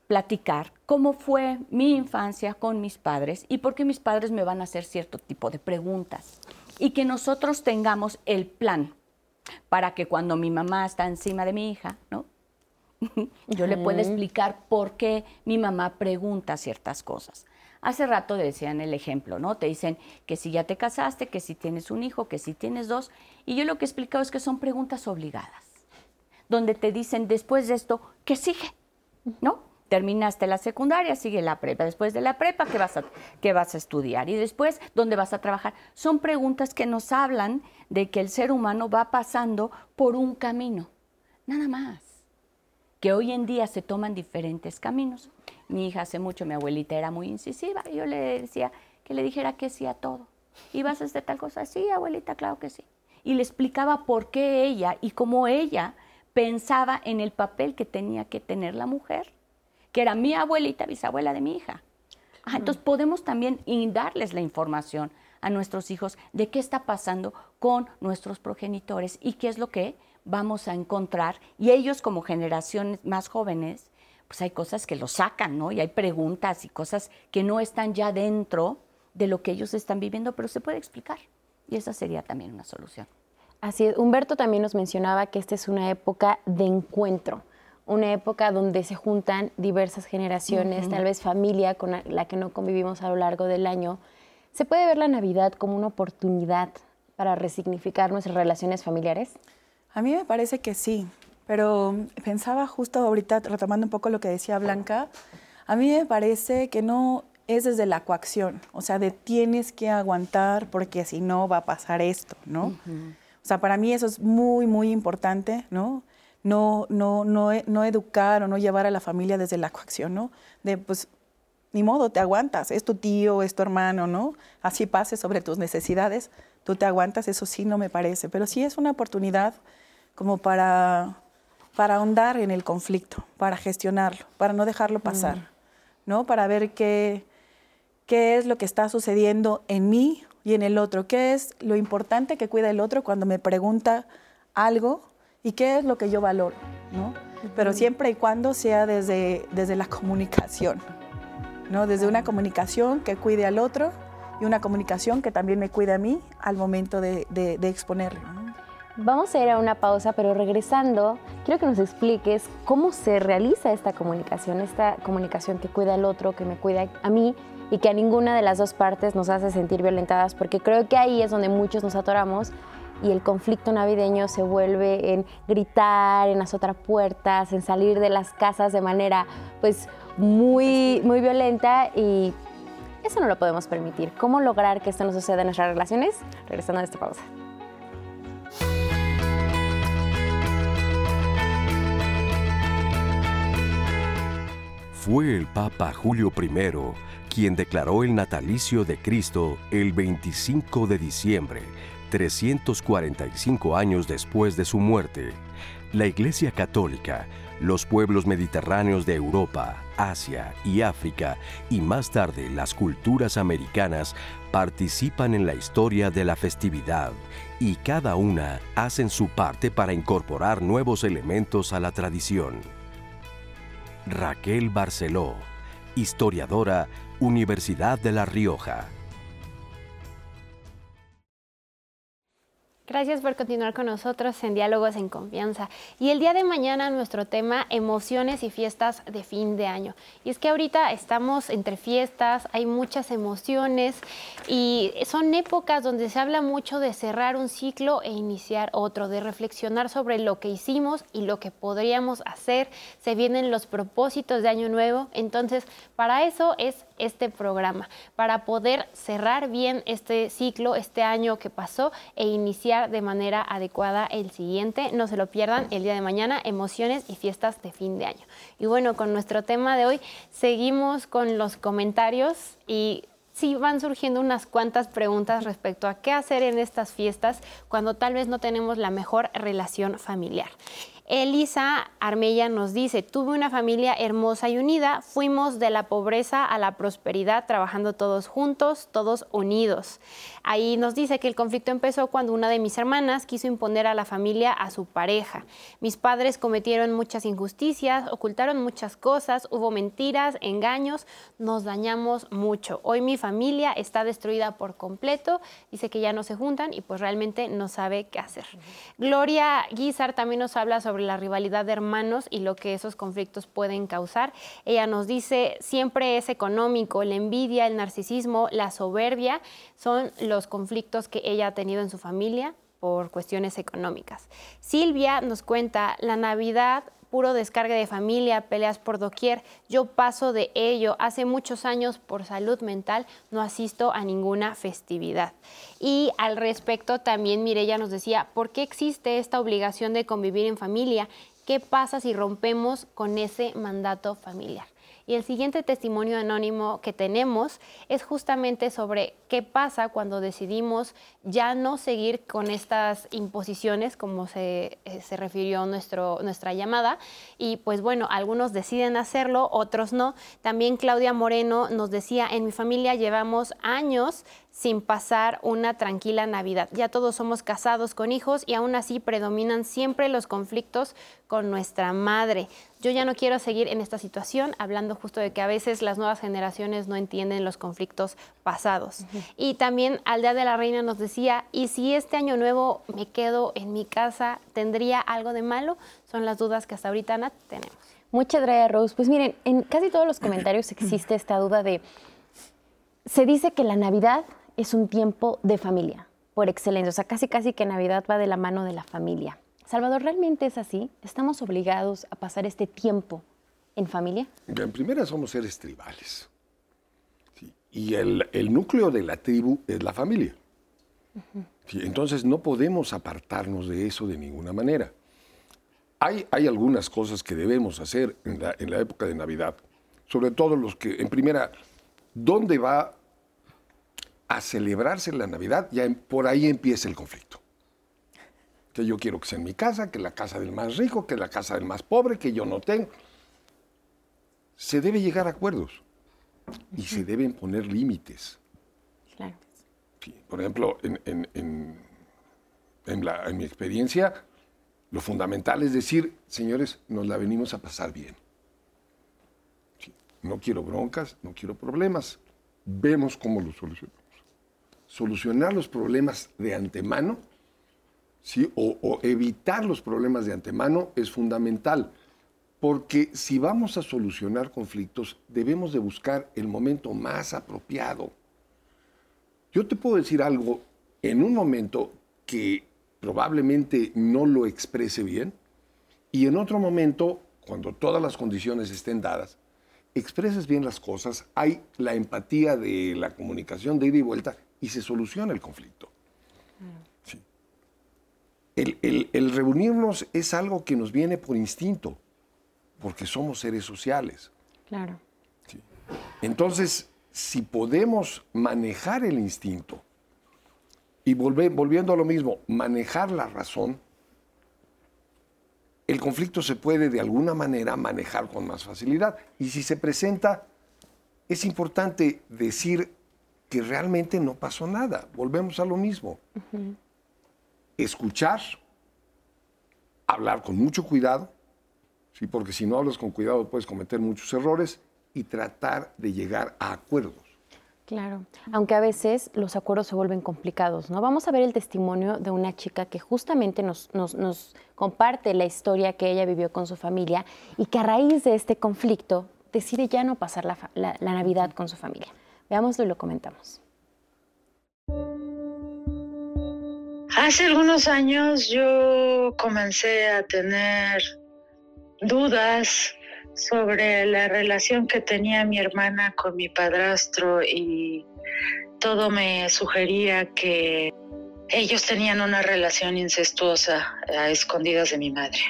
platicar cómo fue mi infancia con mis padres y por qué mis padres me van a hacer cierto tipo de preguntas y que nosotros tengamos el plan para que cuando mi mamá está encima de mi hija, ¿no? [LAUGHS] Yo le pueda explicar por qué mi mamá pregunta ciertas cosas. Hace rato decían el ejemplo, ¿no? Te dicen que si ya te casaste, que si tienes un hijo, que si tienes dos. Y yo lo que he explicado es que son preguntas obligadas, donde te dicen después de esto, ¿qué sigue? ¿No? terminaste la secundaria, sigue la prepa. Después de la prepa, ¿qué vas a, qué vas a estudiar? Y después, ¿dónde vas a trabajar? Son preguntas que nos hablan de que el ser humano va pasando por un camino, nada más. Que hoy en día se toman diferentes caminos. Mi hija hace mucho, mi abuelita era muy incisiva, y yo le decía que le dijera que sí a todo. ¿Y vas a hacer tal cosa? Sí, abuelita, claro que sí. Y le explicaba por qué ella y cómo ella pensaba en el papel que tenía que tener la mujer que era mi abuelita, bisabuela de mi hija. entonces podemos también darles la información a nuestros hijos de qué está pasando con nuestros progenitores y qué es lo que vamos a encontrar. Y ellos como generaciones más jóvenes, pues hay cosas que los sacan, ¿no? Y hay preguntas y cosas que no están ya dentro de lo que ellos están viviendo, pero se puede explicar. Y esa sería también una solución. Así es. Humberto también nos mencionaba que esta es una época de encuentro una época donde se juntan diversas generaciones, tal vez familia con la que no convivimos a lo largo del año. ¿Se puede ver la Navidad como una oportunidad para resignificar nuestras relaciones familiares? A mí me parece que sí, pero pensaba justo ahorita, retomando un poco lo que decía Blanca, a mí me parece que no es desde la coacción, o sea, de tienes que aguantar porque si no va a pasar esto, ¿no? O sea, para mí eso es muy, muy importante, ¿no? no, no, no, e- no educar o no llevar a la familia desde la coacción, ¿no? De pues, ni modo, te aguantas, es tu tío, es tu hermano, ¿no? Así pase sobre tus necesidades, tú te aguantas, eso sí no me parece, pero sí es una oportunidad como para, para ahondar en el conflicto, para gestionarlo, para no dejarlo pasar, ¿no? Para ver qué, qué es lo que está sucediendo en mí y en el otro, qué es lo importante que cuida el otro cuando me pregunta algo y qué es lo que yo valoro, ¿no? Pero siempre y cuando sea desde, desde la comunicación, ¿no? Desde una comunicación que cuide al otro y una comunicación que también me cuide a mí al momento de, de, de exponerlo. Vamos a ir a una pausa, pero regresando, quiero que nos expliques cómo se realiza esta comunicación, esta comunicación que cuida al otro, que me cuida a mí y que a ninguna de las dos partes nos hace sentir violentadas, porque creo que ahí es donde muchos nos atoramos y el conflicto navideño se vuelve en gritar, en azotar puertas, en salir de las casas de manera pues muy, muy violenta y eso no lo podemos permitir. ¿Cómo lograr que esto no suceda en nuestras relaciones? Regresando a esta pausa. Fue el Papa Julio I quien declaró el natalicio de Cristo el 25 de diciembre, 345 años después de su muerte. La Iglesia Católica, los pueblos mediterráneos de Europa, Asia y África y más tarde las culturas americanas participan en la historia de la festividad y cada una hacen su parte para incorporar nuevos elementos a la tradición. Raquel Barceló, historiadora, Universidad de La Rioja. Gracias por continuar con nosotros en Diálogos en Confianza. Y el día de mañana nuestro tema, emociones y fiestas de fin de año. Y es que ahorita estamos entre fiestas, hay muchas emociones y son épocas donde se habla mucho de cerrar un ciclo e iniciar otro, de reflexionar sobre lo que hicimos y lo que podríamos hacer. Se vienen los propósitos de año nuevo. Entonces, para eso es este programa, para poder cerrar bien este ciclo, este año que pasó e iniciar de manera adecuada el siguiente. No se lo pierdan el día de mañana, emociones y fiestas de fin de año. Y bueno, con nuestro tema de hoy seguimos con los comentarios y sí van surgiendo unas cuantas preguntas respecto a qué hacer en estas fiestas cuando tal vez no tenemos la mejor relación familiar. Elisa Armella nos dice, tuve una familia hermosa y unida, fuimos de la pobreza a la prosperidad trabajando todos juntos, todos unidos. Ahí nos dice que el conflicto empezó cuando una de mis hermanas quiso imponer a la familia a su pareja. Mis padres cometieron muchas injusticias, ocultaron muchas cosas, hubo mentiras, engaños, nos dañamos mucho. Hoy mi familia está destruida por completo, dice que ya no se juntan y pues realmente no sabe qué hacer. Gloria Guizar también nos habla sobre la rivalidad de hermanos y lo que esos conflictos pueden causar. Ella nos dice, siempre es económico, la envidia, el narcisismo, la soberbia son los conflictos que ella ha tenido en su familia por cuestiones económicas. Silvia nos cuenta, la Navidad puro descarga de familia, peleas por doquier. Yo paso de ello. Hace muchos años por salud mental no asisto a ninguna festividad. Y al respecto también Mirella nos decía, ¿por qué existe esta obligación de convivir en familia? ¿Qué pasa si rompemos con ese mandato familiar? Y el siguiente testimonio anónimo que tenemos es justamente sobre qué pasa cuando decidimos ya no seguir con estas imposiciones, como se, eh, se refirió nuestro, nuestra llamada. Y pues bueno, algunos deciden hacerlo, otros no. También Claudia Moreno nos decía, en mi familia llevamos años sin pasar una tranquila Navidad. Ya todos somos casados con hijos y aún así predominan siempre los conflictos con nuestra madre. Yo ya no quiero seguir en esta situación, hablando justo de que a veces las nuevas generaciones no entienden los conflictos pasados. Y también Aldea de la Reina nos decía, ¿y si este año nuevo me quedo en mi casa, tendría algo de malo? Son las dudas que hasta ahorita Nat, tenemos. Muchas gracias, Rose. Pues miren, en casi todos los comentarios [CLEARS THROAT] existe esta duda de, se dice que la Navidad es un tiempo de familia, por excelencia. O sea, casi casi que Navidad va de la mano de la familia. Salvador, ¿realmente es así? ¿Estamos obligados a pasar este tiempo en familia? En primera somos seres tribales. Sí, Y el, el núcleo de la tribu es la familia. Sí, Entonces no podemos apartarnos de eso de ninguna manera. hay, hay algunas cosas que debemos hacer en la, en la época de Navidad, sobre todo los que, en primera, ¿dónde va a celebrarse la Navidad? Ya en- por ahí empieza el conflicto. Que yo quiero que sea en mi casa, que la casa del más rico, que la casa del más pobre, que yo no tengo. Se debe llegar a acuerdos y se deben poner límites. Claro. Sí, Por ejemplo, en, en- en- en la- en mi experiencia, lo fundamental es decir, señores, nos la venimos a pasar bien. No quiero broncas, no quiero problemas. Vemos cómo los solucionamos. Solucionar los problemas de antemano, o evitar los problemas de antemano es fundamental. Porque si vamos a solucionar conflictos, debemos de buscar el momento más apropiado. Yo te puedo decir algo en un momento que probablemente no lo exprese bien y en otro momento, cuando todas las condiciones estén dadas, expreses bien las cosas, hay la empatía de la comunicación de ida y vuelta y se soluciona el conflicto. Sí. El, el- el reunirnos es algo que nos viene por instinto, porque somos seres sociales. Claro. Entonces, si podemos manejar el instinto y volviendo a lo mismo, manejar la razón, el conflicto se puede de alguna manera manejar con más facilidad. Y si se presenta, es importante decir que realmente no pasó nada. Volvemos a lo mismo. Escuchar, hablar con mucho cuidado, ¿sí? porque si no hablas con cuidado puedes cometer muchos errores y tratar de llegar a acuerdos. Claro, aunque a veces los acuerdos se vuelven complicados, ¿no? Vamos a ver el testimonio de una chica que justamente nos, nos- nos comparte la historia que ella vivió con su familia y que a raíz de este conflicto decide ya no pasar la, la Navidad con su familia. Veámoslo y lo comentamos. Hace algunos años yo comencé a tener dudas sobre la relación que tenía mi hermana con mi padrastro y todo me sugería que ellos tenían una relación incestuosa a escondidas de mi madre.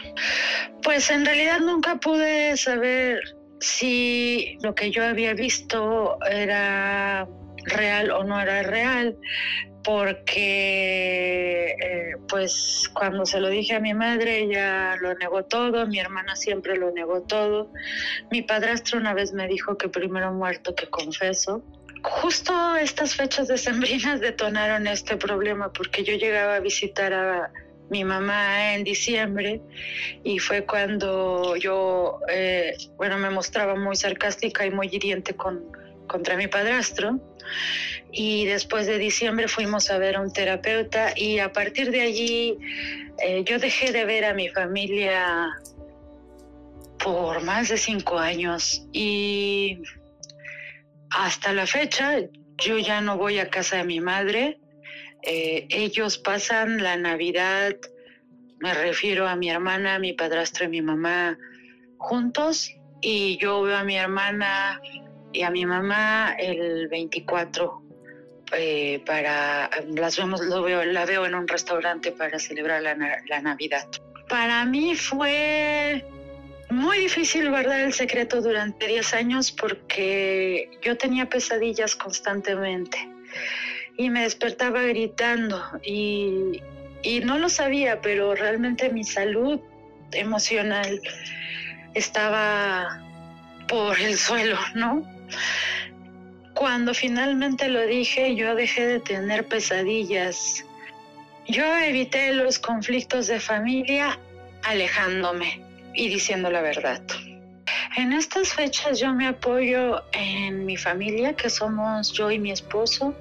Pues en realidad nunca pude saber si lo que yo había visto era real o no era real porque eh, pues cuando se lo dije a mi madre ella lo negó todo, mi hermana siempre lo negó todo, mi padrastro una vez me dijo que primero muerto que confeso. Justo estas fechas decembrinas detonaron este problema porque yo llegaba a visitar a mi mamá en diciembre y fue cuando yo, eh, bueno, me mostraba muy sarcástica y muy hiriente con, contra mi padrastro y después de diciembre fuimos a ver a un terapeuta y a partir de allí eh, yo dejé de ver a mi familia por más de cinco años y hasta la fecha yo ya no voy a casa de mi madre. Eh, ellos pasan la Navidad, me refiero a mi hermana, mi padrastro y mi mamá juntos y yo veo a mi hermana y a mi mamá el 24 eh, para las vemos lo veo la veo en un restaurante para celebrar la, na- la Navidad. Para mí fue muy difícil guardar el secreto durante 10 años porque yo tenía pesadillas constantemente y me despertaba gritando y, y no lo sabía, pero realmente mi salud emocional estaba por el suelo, ¿no? Cuando finalmente lo dije, yo dejé de tener pesadillas. Yo evité los conflictos de familia alejándome y diciendo la verdad. En estas fechas yo me apoyo en mi familia, que somos yo y mi esposo,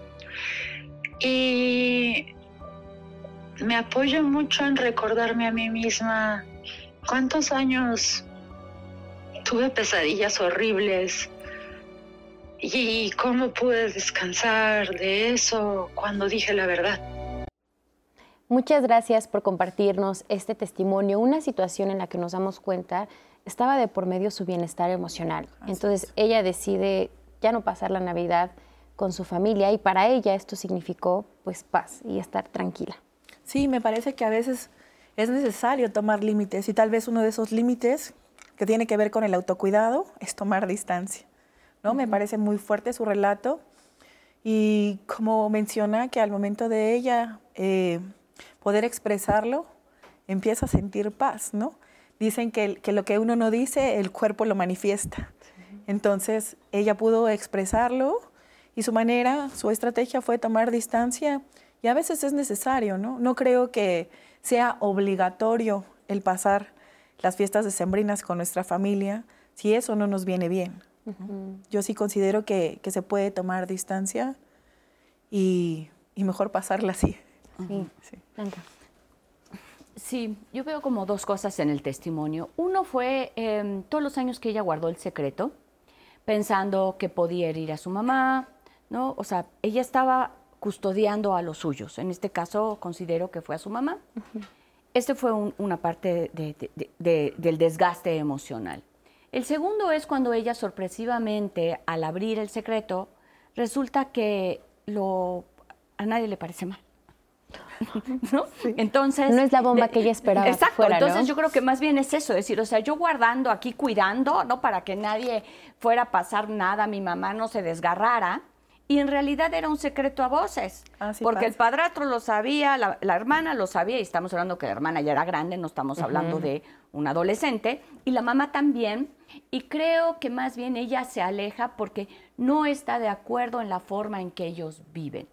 y me apoyo mucho en recordarme a mí misma cuántos años tuve pesadillas horribles y cómo pude descansar de eso cuando dije la verdad. Muchas gracias por compartirnos este testimonio, una situación en la que nos damos cuenta estaba de por medio su bienestar emocional. Entonces ella decide ya no pasar la Navidad con su familia y para ella esto significó pues paz y estar tranquila. Sí, me parece que a veces es necesario tomar límites y tal vez uno de esos límites que tiene que ver con el autocuidado es tomar distancia. ¿no? Me parece muy fuerte su relato y como menciona que al momento de ella eh, poder expresarlo, empieza a sentir paz, ¿no? Dicen que, que, lo que uno no dice, el cuerpo lo manifiesta. Entonces, ella pudo expresarlo y su manera, su estrategia fue tomar distancia y a veces es necesario, ¿no? No creo que sea obligatorio el pasar las fiestas decembrinas con nuestra familia si eso no nos viene bien. Yo sí considero que, que, se puede tomar distancia y, y mejor pasarla así. Sí. Sí. sí. yo veo como dos cosas en el testimonio. Uno fue eh, todos los años que ella guardó el secreto, pensando que podía herir a su mamá, ¿no? O sea, ella estaba custodiando a los suyos. En este caso considero que fue a su mamá. Este fue una parte del desgaste emocional. El segundo es cuando ella sorpresivamente, al abrir el secreto, resulta que lo, a nadie le parece mal. [LAUGHS] ¿No? Entonces. No es la bomba que ella esperaba. Exacto. entonces yo creo que más bien es eso, decir, o sea, yo guardando aquí, cuidando, ¿no? Para que nadie fuera a pasar nada, mi mamá no se desgarrara y en realidad era un secreto a voces, porque el padrastro lo sabía, la, hermana lo sabía, y estamos hablando que la hermana ya era grande, no estamos hablando de un adolescente, y la mamá también, y creo que más bien ella se aleja porque no está de acuerdo en la forma en que ellos viven.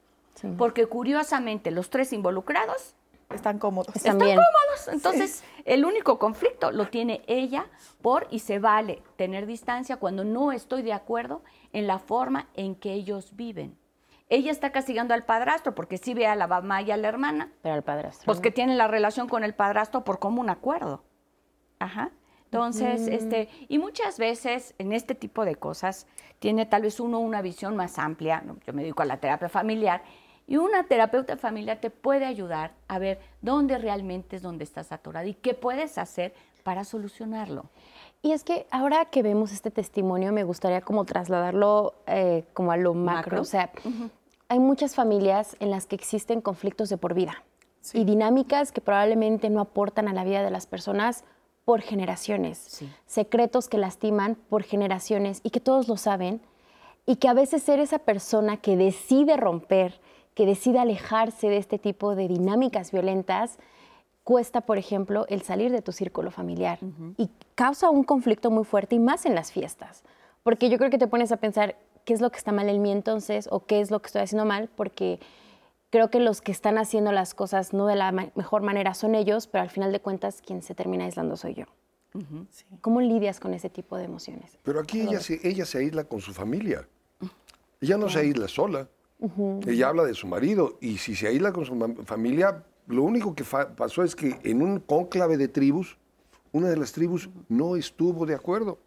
Porque curiosamente los tres involucrados están cómodos. Están, cómodos. Entonces, el único conflicto lo tiene ella por, y se vale tener distancia cuando no estoy de acuerdo en la forma en que ellos viven. Ella está castigando al padrastro porque sí ve a la mamá y a la hermana. Pero al padrastro. Pues que tiene la relación con el padrastro por común acuerdo. Ajá. Entonces, este, y muchas veces en este tipo de cosas tiene tal vez uno una visión más amplia. Yo me dedico a la terapia familiar y una terapeuta familiar te puede ayudar a ver dónde realmente es donde estás atorada y qué puedes hacer para solucionarlo. Y es que ahora que vemos este testimonio, me gustaría como trasladarlo eh, como a lo macro. O sea, hay muchas familias en las que existen conflictos de por vida y dinámicas que probablemente no aportan a la vida de las personas por generaciones, secretos que lastiman por generaciones y que todos lo saben. Y que a veces ser esa persona que decide romper que decida alejarse de este tipo de dinámicas violentas, cuesta, por ejemplo, el salir de tu círculo familiar y causa un conflicto muy fuerte y más en las fiestas, porque yo creo que te pones a pensar qué es lo que está mal en mí entonces o qué es lo que estoy haciendo mal, porque creo que los que están haciendo las cosas no de la mejor manera son ellos, pero al final de cuentas quien se termina aislando soy yo. ¿Cómo lidias con ese tipo de emociones? Pero aquí ella se, ella se aísla con su familia. Ella no se aísla sola. Ella habla de su marido y si se aísla con su familia, lo único que pasó es que en un cónclave de tribus, una de las tribus no estuvo de acuerdo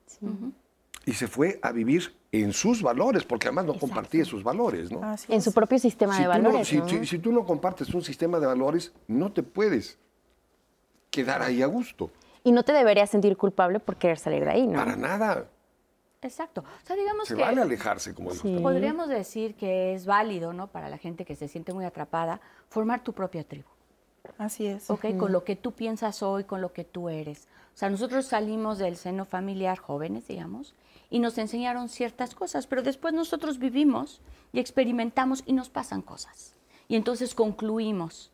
y se fue a vivir en sus valores, porque además no compartía sus valores, ¿no? en su propio sistema de valores. si, tú no compartes un sistema de valores, no te puedes quedar ahí a gusto. Y no te deberías sentir culpable por querer salir de ahí, ¿no? Para nada. Exacto. O sea, digamos se que... vale alejarse, como dijo Podríamos decir que es válido, ¿no? Para la gente que se siente muy atrapada, formar tu propia tribu. Así es. ¿Ok? Con lo que tú piensas hoy, con lo que tú eres. O sea, nosotros salimos del seno familiar jóvenes, digamos, y nos enseñaron ciertas cosas, pero después nosotros vivimos y experimentamos y nos pasan cosas. Y entonces concluimos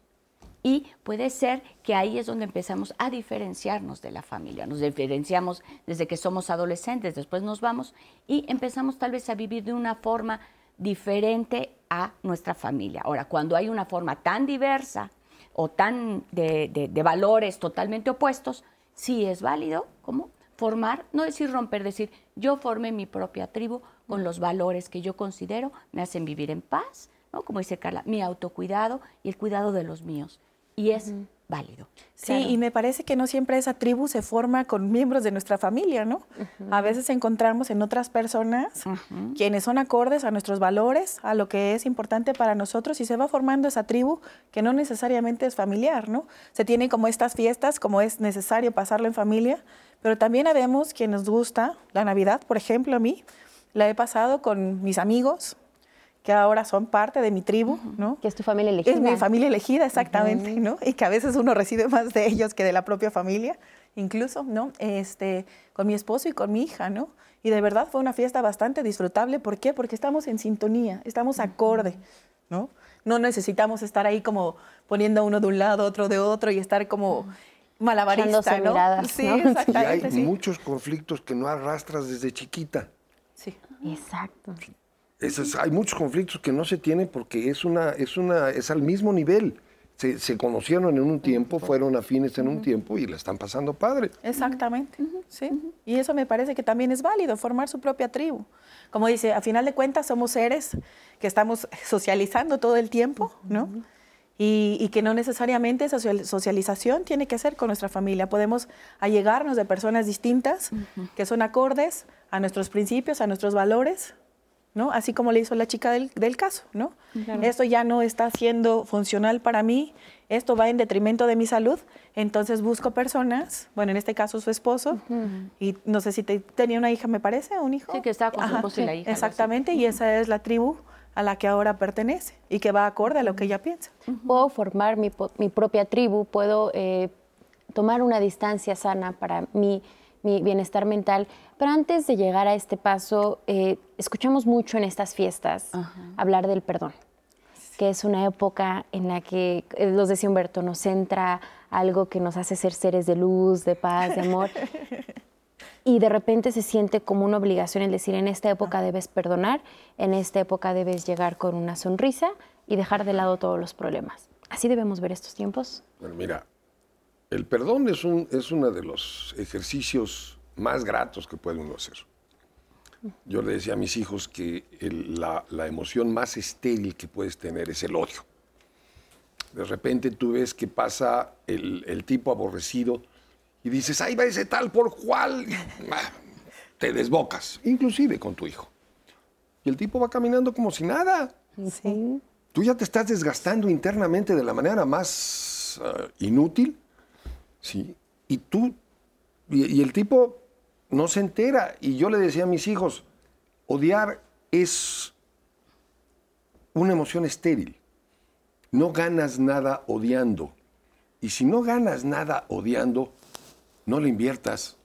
y puede ser que ahí es donde empezamos a diferenciarnos de la familia. Nos diferenciamos desde que somos adolescentes, después nos vamos y empezamos tal vez a vivir de una forma diferente a nuestra familia. Ahora, cuando hay una forma tan diversa o tan de, valores totalmente opuestos, sí es válido como formar, no decir romper, decir yo formé mi propia tribu con los valores que yo considero me hacen vivir en paz, ¿no? como dice Carla, mi autocuidado y el cuidado de los míos. Y es válido. Sí, y me parece que no siempre esa tribu se forma con miembros de nuestra familia, ¿no? A veces encontramos en otras personas quienes son acordes a nuestros valores, a lo que es importante para nosotros y se va formando esa tribu que no necesariamente es familiar, ¿no? Se tienen como estas fiestas, como es necesario pasarlo en familia, pero también habemos quienes nos gusta la Navidad, por ejemplo, a mí la he pasado con mis amigos, que ahora son parte de mi tribu, ¿no? Que es tu familia elegida. Es mi familia elegida, exactamente, ¿no? Y que a veces uno recibe más de ellos que de la propia familia, incluso, ¿no? Este, con mi esposo y con mi hija, ¿no? Y de verdad fue una fiesta bastante disfrutable. ¿Por qué? Porque estamos en sintonía, estamos acorde, ¿no? No necesitamos estar ahí como poniendo uno de un lado, otro de otro y estar como malabarista, ¿no? miradas, sí, ¿no? Y hay exactamente, sí. muchos conflictos que no arrastras desde chiquita. Sí. Exacto. Es- hay muchos conflictos que no se tienen porque es una, es una, es al mismo nivel. Se, se conocieron en un tiempo, fueron afines en un tiempo y la están pasando padre. Exactamente, sí. Y eso me parece que también es válido, formar su propia tribu. Como dice, a final de cuentas somos seres que estamos socializando todo el tiempo, ¿no? Y, y que no necesariamente esa social- socialización tiene que ser con nuestra familia. Podemos allegarnos de personas distintas que son acordes a nuestros principios, a nuestros valores, ¿no? Así como le hizo la chica del, del caso, ¿no? Esto ya no está siendo funcional para mí, esto va en detrimento de mi salud, entonces busco personas, bueno, en este caso su esposo, y no sé si te- tenía una hija, me parece, un hijo. Sí, que estaba con su esposo y la hija. Exactamente, y esa es la tribu a la que ahora pertenece y que va acorde a lo que ella piensa. Puedo formar mi, propia tribu, puedo eh, tomar una distancia sana para mi, mi bienestar mental. Pero antes de llegar a este paso, eh, escuchamos mucho en estas fiestas hablar del perdón, que es una época en la que, eh, los decía Humberto, nos centra algo que nos hace ser seres de luz, de paz, de amor. [LAUGHS] y de repente se siente como una obligación el decir, en esta época debes perdonar, en esta época debes llegar con una sonrisa y dejar de lado todos los problemas. ¿Así debemos ver estos tiempos? Bueno, mira, el perdón es, un, es uno de los ejercicios más gratos que puede uno hacer. Yo le decía a mis hijos que el- la, la emoción más estéril que puedes tener es el odio. De repente tú ves que pasa el, el tipo aborrecido y dices, ahí va ese tal por cual. Ah, Te desbocas, inclusive con tu hijo. Y el tipo va caminando como si nada. Sí. Tú ya te estás desgastando internamente de la manera más ah, inútil, ¿sí? Y tú, y, el tipo no se entera. Y yo le decía a mis hijos, odiar es una emoción estéril. No ganas nada odiando. Y si no ganas nada odiando, no le inviertas.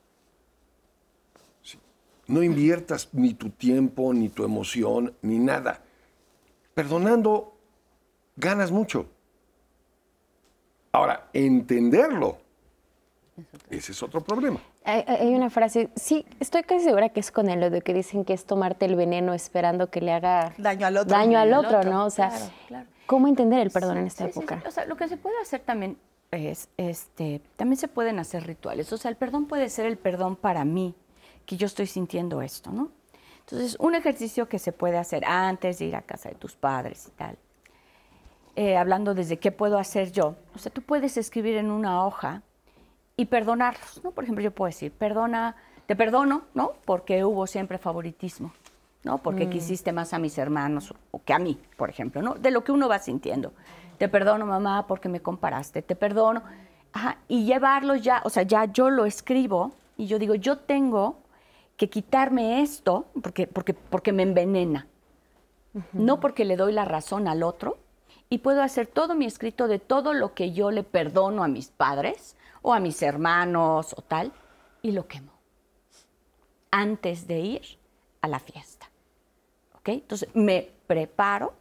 No inviertas ni tu tiempo, ni tu emoción, ni nada. Perdonando, ganas mucho. Ahora, entenderlo, ese es otro problema. Hay, hay una frase, sí, estoy casi segura que es con el de que dicen que es tomarte el veneno esperando que le haga Daño al otro. daño al otro, otro, ¿no? O sea, claro, claro. ¿cómo entender el perdón en esta Sí, sí, sí. época? O sea, lo que se puede hacer también es, este, también se pueden hacer rituales. O sea, el perdón puede ser el perdón para mí, que yo estoy sintiendo esto, ¿no? Entonces, un ejercicio que se puede hacer antes de ir a casa de tus padres y tal, eh, hablando desde qué puedo hacer yo. O sea, tú puedes escribir en una hoja y perdonarlos, ¿no? Por ejemplo, yo puedo decir, perdona, te perdono, ¿no? Porque hubo siempre favoritismo, ¿no? Porque quisiste más a mis hermanos o que a mí, por ejemplo, ¿no? De lo que uno va sintiendo. Te perdono, mamá, porque me comparaste, te perdono. Ajá, y llevarlo ya, o sea, ya yo lo escribo y yo digo, yo tengo que quitarme esto porque, porque, porque me envenena no porque le doy la razón al otro, y puedo hacer todo mi escrito de todo lo que yo le perdono a mis padres o a mis hermanos o tal, y lo quemo antes de ir a la fiesta. ¿Ok? Entonces me preparo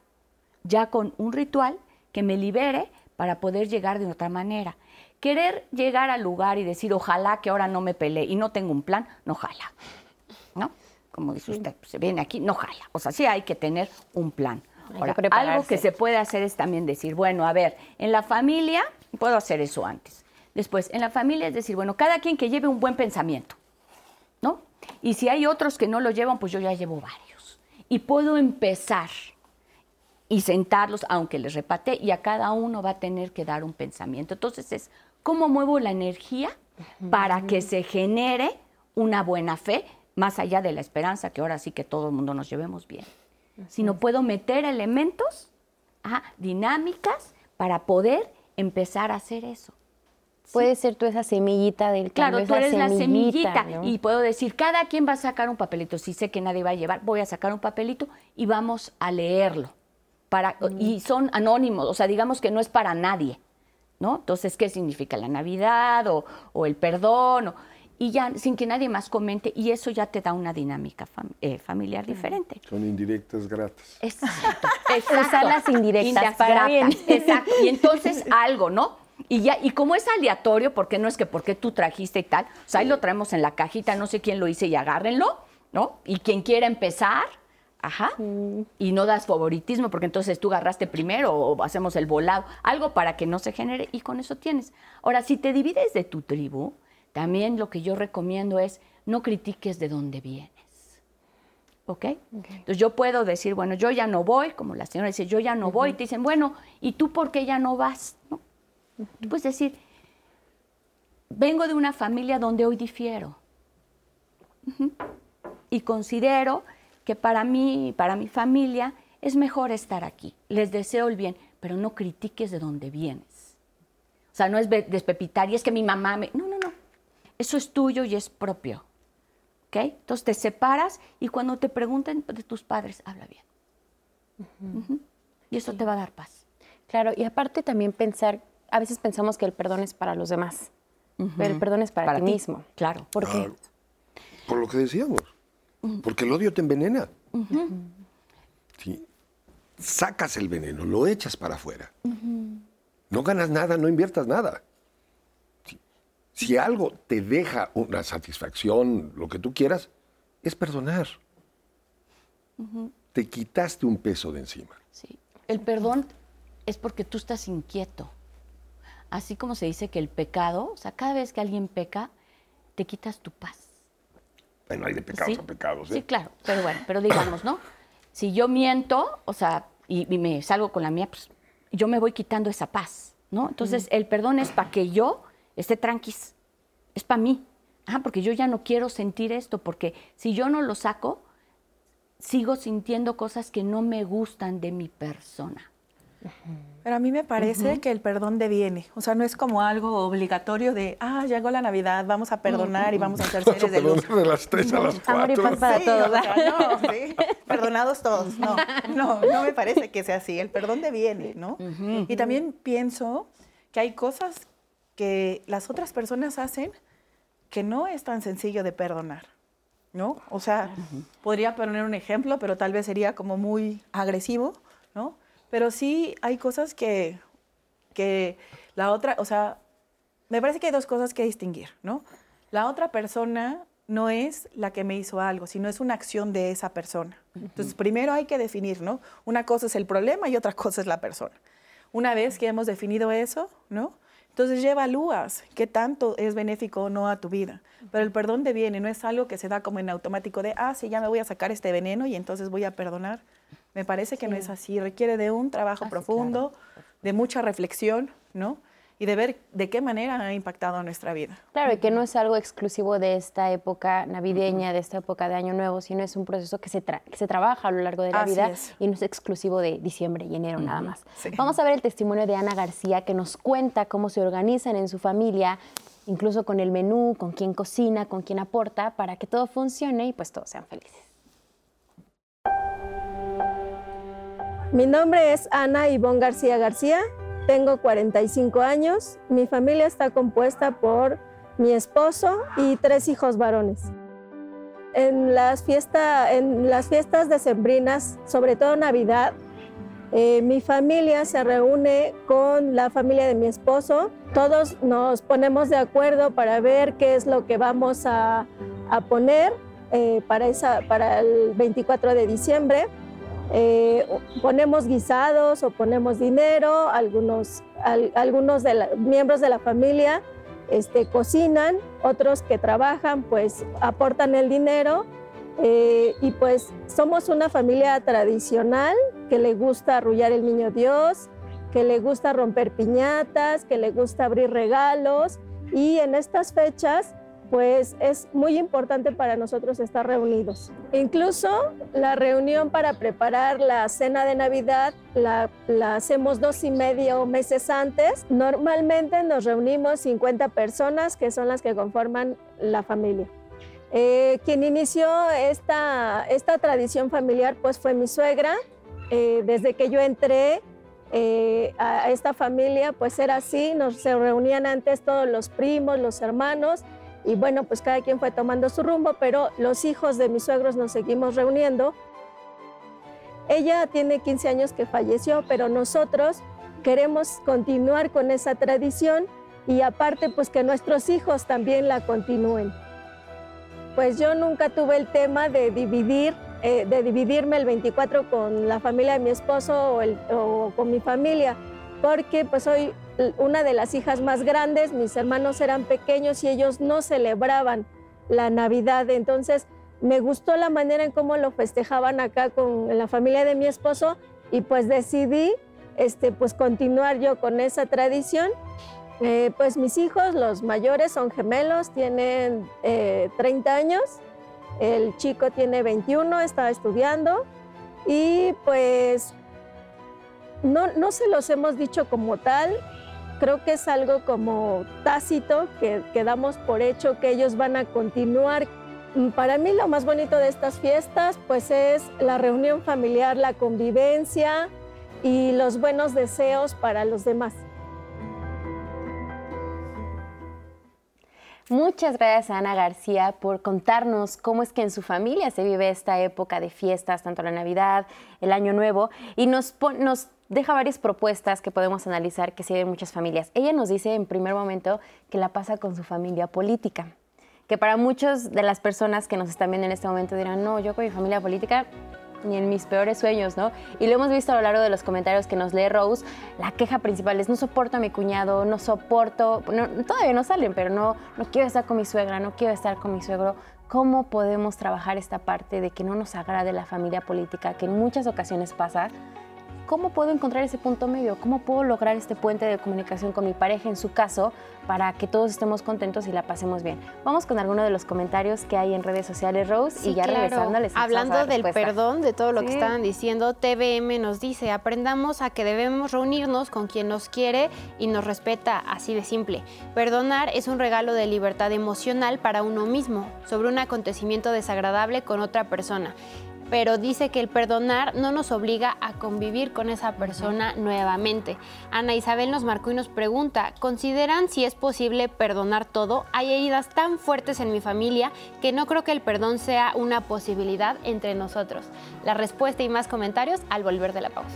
ya con un ritual que me libere para poder llegar de otra manera. Querer llegar al lugar y decir, ojalá que ahora no me peleé y no tengo un plan, no jala. ¿No? Como dice usted, pues, se viene aquí, no jala. O sea, sí hay que tener un plan. Que Ahora, algo que se puede hacer es también decir, bueno, a ver, en la familia, puedo hacer eso antes. Después, en la familia es decir, bueno, cada quien que lleve un buen pensamiento, ¿no? Y si hay otros que no lo llevan, pues yo ya llevo varios. Y puedo empezar y sentarlos, aunque les repate, y a cada uno va a tener que dar un pensamiento. Entonces es, ¿cómo muevo la energía para que se genere una buena fe, más allá de la esperanza, que ahora sí que todo el mundo nos llevemos bien? Sino puedo meter elementos, ajá, dinámicas, para poder empezar a hacer eso. Puede ser tú esa semillita del Claro, cambio, tú esa eres la semillita ¿no? y puedo decir, cada quien va a sacar un papelito. Si sé que nadie va a llevar, voy a sacar un papelito y vamos a leerlo. Para, Y son anónimos, o sea, digamos que no es para nadie, ¿no? Entonces, ¿qué significa la Navidad o, o el perdón? o- y ya, sin que nadie más comente, y eso ya te da una dinámica fam- eh, familiar diferente. Son indirectas gratas. Exacto, [LAUGHS] Usar las indirectas para bien. Exacto. Y entonces [LAUGHS] algo, ¿no? Y ya, y como es aleatorio, porque no es que porque tú trajiste y tal, o sea, ahí lo traemos en la cajita, no sé quién lo hice y agárrenlo, ¿no? Y quien quiera empezar, ajá, y no das favoritismo, porque entonces tú agarraste primero o hacemos el volado, algo para que no se genere y con eso tienes. Ahora, si te divides de tu tribu, también lo que yo recomiendo es no critiques de dónde vienes. ¿Ok? Entonces yo puedo decir, bueno, yo ya no voy, como la señora dice, yo ya no voy, y te dicen, bueno, ¿y tú por qué ya no vas? ¿No? Tú puedes decir, vengo de una familia donde hoy difiero. Y considero que para mí, para mi familia, es mejor estar aquí. Les deseo el bien, pero no critiques de dónde vienes. O sea, no es despepitar y es que mi mamá me... No. Eso es tuyo y es propio. ¿Ok? Entonces te separas y cuando te pregunten de tus padres, habla bien. Y eso te va a dar paz. Claro, y aparte también pensar, a veces pensamos que el perdón es para los demás, pero el perdón es para, Para ti ti, mismo. claro. ¿Por qué? Claro. Por lo que decíamos. Porque el odio te envenena. Sí. Sacas el veneno, lo echas para afuera. No ganas nada, no inviertas nada. Si algo te deja una satisfacción, lo que tú quieras, es perdonar. Te quitaste un peso de encima. Sí. El perdón es porque tú estás inquieto. Así como se dice que el pecado, o sea, cada vez que alguien peca, te quitas tu paz. Bueno, hay de pecados ¿Sí? a pecados. ¿eh? Sí, claro, pero bueno, pero digamos, ¿no? Si yo miento, o sea, y, y me salgo con la mía, pues yo me voy quitando esa paz, ¿no? Entonces, el perdón es para que yo esté tranquis, es para mí. Ah, porque yo ya no quiero sentir esto, porque si yo no lo saco, sigo sintiendo cosas que no me gustan de mi persona. Pero a mí me parece que el perdón deviene. O sea, no es como algo obligatorio de, ah, llegó la Navidad, vamos a perdonar y vamos a ser seres de luz. De las 3 a las Amor y 4. paz para Sí, todos. o sea, no, sí, [LAUGHS] perdonados todos. No, no, no me parece que sea así. El perdón deviene, ¿no? Y también pienso que hay cosas que las otras personas hacen que no es tan sencillo de perdonar, ¿no? O sea, podría poner un ejemplo, pero tal vez sería como muy agresivo, ¿no? Pero sí hay cosas que, que la otra, o sea, me parece que hay dos cosas que distinguir, ¿no? La otra persona no es la que me hizo algo, sino es una acción de esa persona. Entonces, primero hay que definir, ¿no? Una cosa es el problema y otra cosa es la persona. Una vez que hemos definido eso, ¿no? Entonces ya evalúas qué tanto es benéfico o no a tu vida. Pero el perdón deviene, no es algo que se da como en automático de, ah, sí, ya me voy a sacar este veneno y entonces voy a perdonar. Me parece que no es así, requiere de un trabajo Ah, sí, profundo, de mucha reflexión, ¿no? Y de ver de qué manera ha impactado nuestra vida. Claro, y que no es algo exclusivo de esta época navideña, de esta época de Año Nuevo, sino es un proceso que se, tra- que se trabaja a lo largo de la Así vida es. y no es exclusivo de diciembre y enero nada más. Sí. Vamos a ver el testimonio de Ana García que nos cuenta cómo se organizan en su familia, incluso con el menú, con quién cocina, con quién aporta, para que todo funcione y pues todos sean felices. Mi nombre es Ana Ivonne García García, tengo 45 años, mi familia está compuesta por mi esposo y tres hijos varones. En las, fiesta- en las fiestas decembrinas, sobre todo Navidad, eh, mi familia se reúne con la familia de mi esposo. Todos nos ponemos de acuerdo para ver qué es lo que vamos a, a poner eh, para, esa, para el 24 de diciembre. Eh, ponemos guisados o ponemos dinero, algunos, al- algunos de la- miembros de la familia este, cocinan, otros que trabajan pues aportan el dinero eh, y pues somos una familia tradicional que le gusta arrullar el niño Dios, que le gusta romper piñatas, que le gusta abrir regalos y en estas fechas pues es muy importante para nosotros estar reunidos. Incluso la reunión para preparar la cena de Navidad la, hacemos dos y medio meses antes. Normalmente nos reunimos 50 personas que son las que conforman la familia. Eh, quien inició esta, esta tradición familiar pues fue mi suegra. Eh, desde que yo entré eh, a esta familia pues era así, nos se reunían antes todos los primos, los hermanos y bueno, pues cada quien fue tomando su rumbo, pero los hijos de mis suegros nos seguimos reuniendo. Ella tiene 15 años que falleció, pero nosotros queremos continuar con esa tradición y aparte pues que nuestros hijos también la continúen. Pues yo nunca tuve el tema de dividir, eh, de dividirme el 24 con la familia de mi esposo o, o con mi familia, porque pues soy una de las hijas más grandes, mis hermanos eran pequeños y ellos no celebraban la Navidad, entonces me gustó la manera en cómo lo festejaban acá con la familia de mi esposo y pues decidí este, pues continuar yo con esa tradición. Eh, pues mis hijos, los mayores, son gemelos, tienen 30 eh, años, el chico tiene 21, está estudiando y pues no, no se los hemos dicho como tal, creo que es algo como tácito que, damos por hecho que ellos van a continuar. Mm, para mí lo más bonito de estas fiestas pues es la reunión familiar, la convivencia y los buenos deseos para los demás. Muchas gracias a Ana García por contarnos cómo es que en su familia se vive esta época de fiestas, tanto la Navidad, el Año Nuevo, y nos, nos deja varias propuestas que podemos analizar que siguen muchas familias. Ella nos dice en primer momento que la pasa con su familia política, que para muchas de las personas que nos están viendo en este momento dirán, no, yo con mi familia política ni en mis peores sueños, ¿no? Y lo hemos visto a lo largo de los comentarios que nos lee Rose, la queja principal es, no soporto a mi cuñado, no soporto, todavía no salen, pero no, no quiero estar con mi suegra, no quiero estar con mi suegro. ¿Cómo podemos trabajar esta parte de que no nos agrade la familia política, que en muchas ocasiones pasa? ¿Cómo puedo encontrar ese punto medio? ¿Cómo puedo lograr este puente de comunicación con mi pareja en su caso para que todos estemos contentos y la pasemos bien? Vamos con alguno de los comentarios que hay en redes sociales, Rose, y ya claro. regresándoles. Hablando del perdón, de todo lo que estaban diciendo, TVM nos dice, aprendamos a que debemos reunirnos con quien nos quiere y nos respeta, así de simple. Perdonar es un regalo de libertad emocional para uno mismo sobre un acontecimiento desagradable con otra persona pero dice que el perdonar no nos obliga a convivir con esa persona nuevamente. Ana Isabel nos marcó y nos pregunta, ¿consideran si es posible perdonar todo? Hay heridas tan fuertes en mi familia que no creo que el perdón sea una posibilidad entre nosotros. La respuesta y más comentarios al volver de la pausa.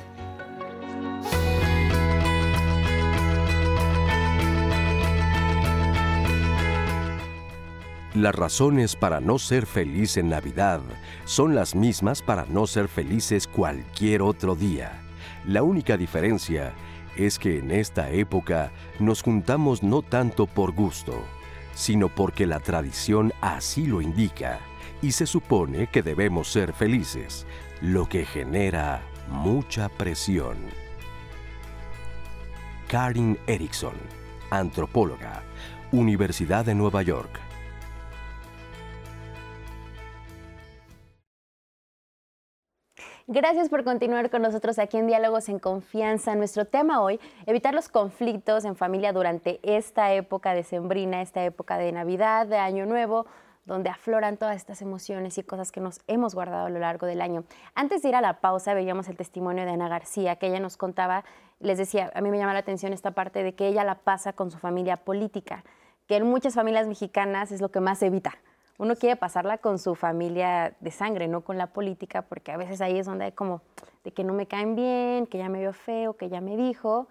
Las razones para no ser feliz en Navidad son las mismas para no ser felices cualquier otro día. La única diferencia es que en esta época nos juntamos no tanto por gusto, sino porque la tradición así lo indica y se supone que debemos ser felices, lo que genera mucha presión. Karin Erickson, antropóloga, Universidad de Nueva York. Gracias por continuar con nosotros aquí en Diálogos en Confianza. Nuestro tema hoy, evitar los conflictos en familia durante esta época de sembrina, esta época de Navidad, de Año Nuevo, donde afloran todas estas emociones y cosas que nos hemos guardado a lo largo del año. Antes de ir a la pausa, veíamos el testimonio de Ana García, que ella nos contaba, les decía, a mí me llama la atención esta parte de que ella la pasa con su familia política, que en muchas familias mexicanas es lo que más evita uno quiere pasarla con su familia de sangre, no con la política, porque a veces ahí es donde hay como de que no me caen bien, que ya me vio feo, que ya me dijo.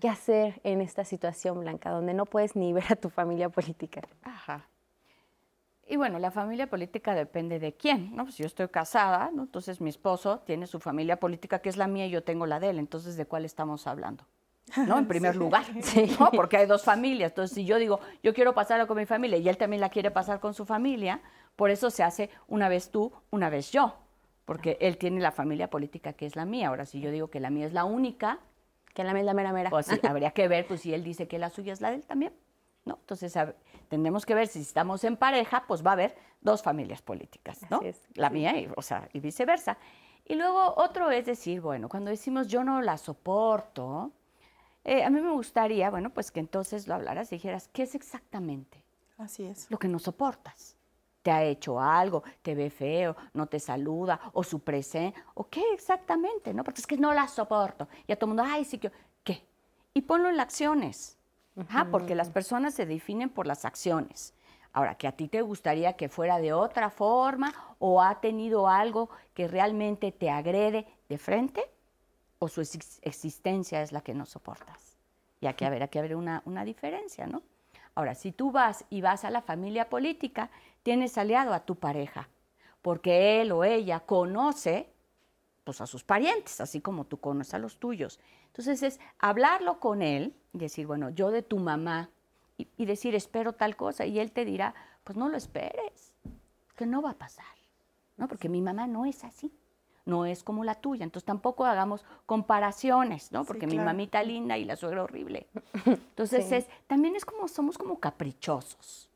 ¿Qué hacer en esta situación, Blanca, donde no puedes ni [LAUGHS] ver a tu familia política? Ajá. Y bueno, la familia política depende de quién, ¿no? Pues yo estoy casada, ¿no? Entonces mi esposo tiene su familia política que es la mía y yo tengo la de él. Entonces, ¿de cuál estamos hablando? ¿No? En [LAUGHS] primer lugar, [LAUGHS] ¿no? Porque hay dos familias. Entonces, si yo digo, yo quiero pasarla con mi familia y él también la quiere pasar con su familia, por eso se hace una vez tú, una vez yo. Porque él tiene la familia política que es la mía. Ahora, si yo digo que la mía es la única. Que la mía es la mera mera. Pues sí, [LAUGHS] habría que ver, pues si él dice que la suya es la de él también. ¿no? Entonces, a- tendremos que ver si estamos en pareja, pues va a haber dos familias políticas, ¿no? Así es, La mía, y, o sea, y viceversa. Y luego otro es decir, bueno, cuando decimos yo no la soporto, eh, a mí me gustaría, bueno, pues que entonces lo hablaras y dijeras, ¿qué es exactamente Así es. lo que no soportas? ¿Te ha hecho algo? ¿Te ve feo? ¿No te saluda? ¿O su presencia? ¿O qué exactamente? ¿no? Porque es que no la soporto. Y a todo el mundo, ay, sí que... ¿Qué? Y ponlo en las acciones. Ajá, porque las personas se definen por las acciones. Ahora, que a ti te gustaría que fuera de otra forma o ha tenido algo que realmente te agrede de frente o su exis- existencia es la que no soportas. Y aquí, a ver, aquí haber una, una diferencia, ¿no? Ahora, si tú vas y vas a la familia política, tienes aliado a tu pareja, porque él o ella conoce pues, a sus parientes, así como tú conoces a los tuyos. Entonces es hablarlo con él y decir, bueno, yo de tu mamá, y decir, espero tal cosa, y él te dirá, pues no lo esperes, que no va a pasar, ¿no? Porque mi mamá no es así, no es como la tuya, entonces tampoco hagamos comparaciones, ¿no? Porque mi claro. mamita linda y la suegra horrible. [LAUGHS] Entonces es, también es como, somos como caprichosos,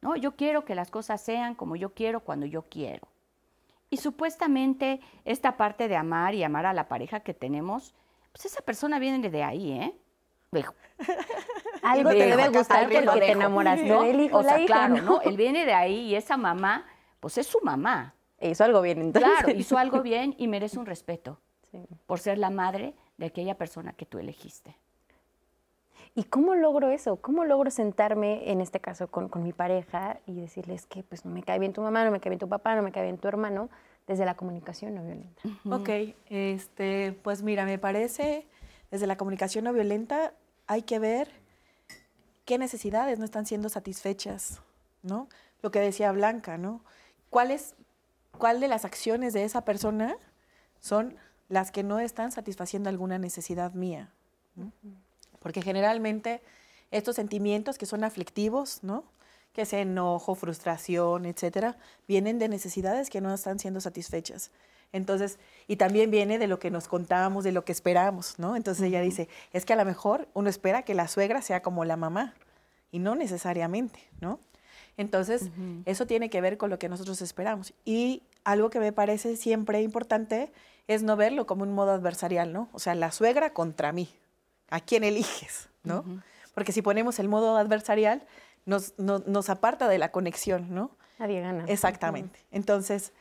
¿no? Yo quiero que las cosas sean como yo quiero, cuando yo quiero. Y supuestamente esta parte de amar y amar a la pareja que tenemos, pues esa persona viene de ahí, ¿eh? Dejo. [LAUGHS] Algo te debe gustar porque te enamoraste ¿no? del hijo, O sea, la hija, claro, ¿no? ¿no? Él viene de ahí y esa mamá, pues es su mamá. Hizo algo bien, entonces. Claro, [LAUGHS] hizo algo bien y merece un respeto Sí. por ser la madre de aquella persona que tú elegiste. ¿Y cómo logro eso? ¿Cómo logro sentarme, en este caso, con, con mi pareja y decirles que pues no me cae bien tu mamá, no me cae bien tu papá, no me cae bien tu hermano, desde la comunicación no violenta? Ok, este, pues mira, me parece, desde la comunicación no violenta hay que ver qué necesidades no están siendo satisfechas, ¿no? Lo que decía Blanca, ¿no? ¿Cuál, es, ¿Cuál de las acciones de esa persona son las que no están satisfaciendo alguna necesidad mía? ¿no? Porque generalmente estos sentimientos que son aflictivos, ¿no? Que es enojo, frustración, etcétera, vienen de necesidades que no están siendo satisfechas. Entonces, y también viene de lo que nos contamos, de lo que esperamos, ¿no? Entonces ella dice, es que a lo mejor uno espera que la suegra sea como la mamá, y no necesariamente, ¿no? Entonces, eso tiene que ver con lo que nosotros esperamos. Y algo que me parece siempre importante es no verlo como un modo adversarial, ¿no? O sea, la suegra contra mí. ¿A quién eliges? ¿No? Porque si ponemos el modo adversarial, nos, no- nos aparta de la conexión, ¿no? Nadie gana. Exactamente. Entonces,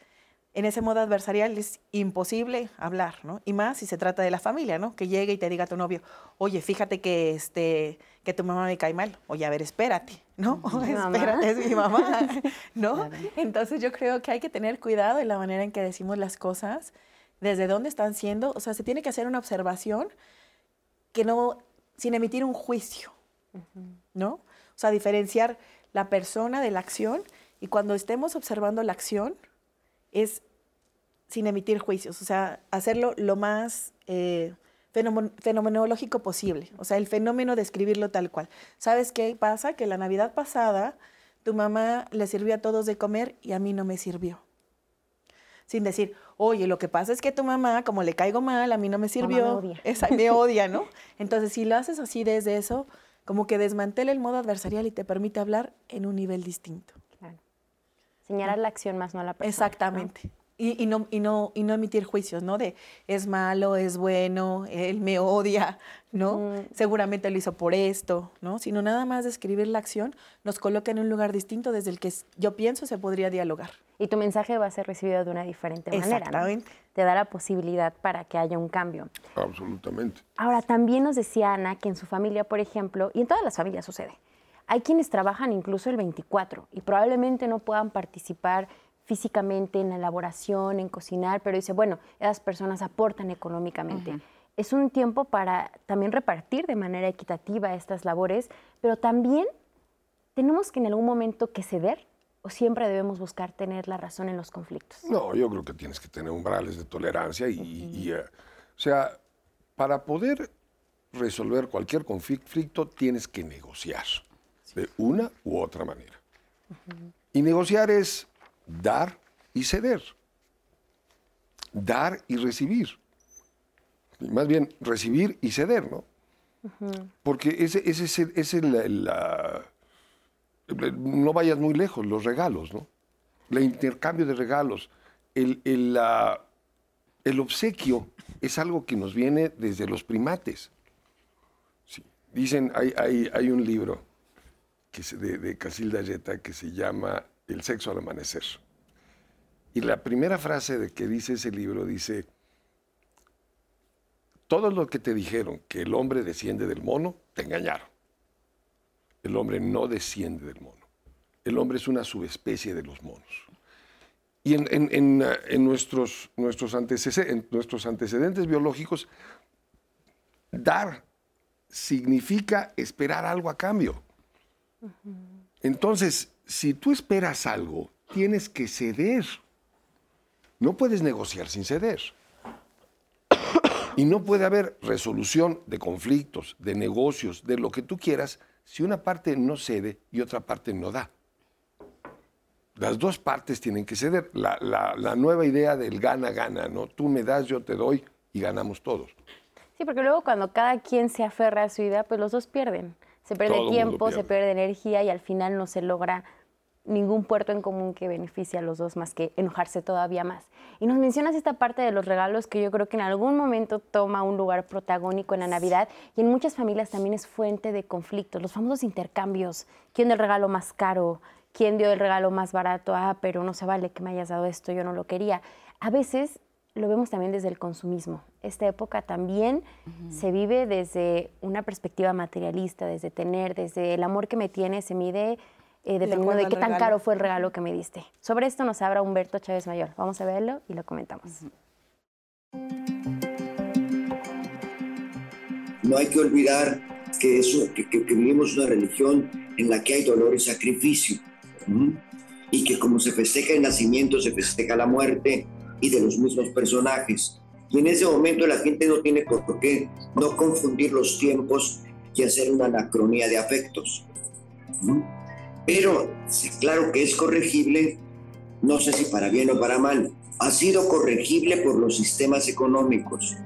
en ese modo adversarial es imposible hablar, ¿no? Y más si se trata de la familia, ¿no? Que llegue y te diga tu novio, oye, fíjate que, este, que tu mamá me cae mal. Oye, a ver, espérate, ¿no? [LAUGHS] [LAUGHS] Espérate, es mi mamá, [LAUGHS] ¿no? Entonces yo creo que hay que tener cuidado en la manera en que decimos las cosas, desde dónde están siendo, o sea, se tiene que hacer una observación que no, sin emitir un juicio, ¿no? O sea, diferenciar la persona de la acción y cuando estemos observando la acción es sin emitir juicios, o sea, hacerlo lo más eh, fenomen- fenomenológico posible, o sea, el fenómeno describirlo tal cual. ¿Sabes qué pasa? Que la Navidad pasada tu mamá le sirvió a todos de comer y a mí no me sirvió. Sin decir, oye, lo que pasa es que tu mamá, como le caigo mal, a mí no me sirvió. odia. [LAUGHS] Esa, me odia, ¿no? [LAUGHS] Entonces, si lo haces así desde eso, como que desmantela el modo adversarial y te permite hablar en un nivel distinto. Señalar la acción más, no la persona. ¿no? Exactamente. Y, y no, y, no, y no emitir juicios, ¿no? De es malo, es bueno, él me odia, ¿no? Seguramente lo hizo por esto, ¿no? Sino nada más describir la acción nos coloca en un lugar distinto desde el que yo pienso se podría dialogar. Y tu mensaje va a ser recibido de una diferente manera. ¿no? Exactamente. Te da la posibilidad para que haya un cambio. Absolutamente. Ahora, también nos decía Ana que en su familia, por ejemplo, y en todas las familias sucede, hay quienes trabajan incluso el 24 y probablemente no puedan participar físicamente en la elaboración, en cocinar, pero dice, bueno, esas personas aportan económicamente. Es un tiempo para también repartir de manera equitativa estas labores, pero también tenemos que en algún momento que ceder o siempre debemos buscar tener la razón en los conflictos. No, yo creo que tienes que tener umbrales de tolerancia y, y, eh, o sea, para poder resolver cualquier conflicto tienes que negociar de una u otra manera. Y negociar es dar y ceder, dar y recibir. Y más bien recibir y ceder, ¿no? Porque ese, ese es, el- ese es la- la- no vayas muy lejos, los regalos, ¿no? El intercambio de regalos, el, el, la- el obsequio es algo que nos viene desde los primates. Sí. Dicen, hay, hay, hay un libro de, Casilda Yeta que se llama El sexo al amanecer. Y la primera frase de que dice ese libro dice, todo lo que te dijeron que el hombre desciende del mono, te engañaron. El hombre no desciende del mono. El hombre es una subespecie de los monos. Y en, en- en, nuestros, nuestros antecedentes biológicos, dar significa esperar algo a cambio. Entonces, si tú esperas algo, tienes que ceder. No puedes negociar sin ceder. Y no puede haber resolución de conflictos, de negocios, de lo que tú quieras, si una parte no cede y otra parte no da. Las dos partes tienen que ceder. La, la- nueva idea del gana-gana, ¿no? Tú me das, yo te doy y ganamos todos. Sí, porque luego cuando cada quien se aferra a su idea, pues los dos pierden. Se pierde Todo tiempo, se pierde. pierde energía y al final no se logra ningún puerto en común que beneficie a los dos más que enojarse todavía más. Y nos mencionas esta parte de los regalos que yo creo que en algún momento toma un lugar protagónico en la Navidad y en muchas familias también es fuente de conflictos, los famosos intercambios. ¿Quién dio el regalo más caro? ¿Quién dio el regalo más barato? Ah, pero no se vale que me hayas dado esto, yo no lo quería. A veces lo vemos también desde el consumismo. Esta época también se vive desde una perspectiva materialista, desde tener, desde el amor que me tiene, se mide eh, dependiendo de qué tan regalo. caro fue el regalo que me diste. Sobre esto nos habla Humberto Chávez Mayor. Vamos a verlo y lo comentamos. No hay que olvidar que, eso, que, que- que vivimos una religión en la que hay dolor y sacrificio. Y que como se festeja el nacimiento, se festeja la muerte y de los mismos personajes. Y en ese momento la gente no tiene por qué no confundir los tiempos y hacer una anacronía de afectos. ¿m? Pero claro que es corregible, no sé si para bien o para mal, ha sido corregible por los sistemas económicos.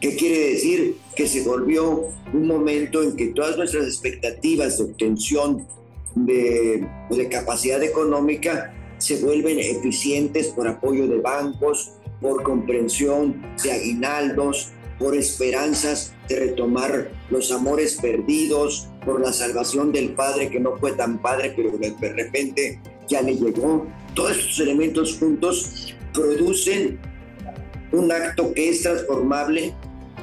¿Qué quiere decir? Que se volvió un momento en que todas nuestras expectativas de obtención de, de capacidad económica se vuelven eficientes por apoyo de bancos, por comprensión de aguinaldos, por esperanzas de retomar los amores perdidos, por la salvación del padre que no fue tan padre, pero de repente ya le llegó. Todos estos elementos juntos producen un acto que es transformable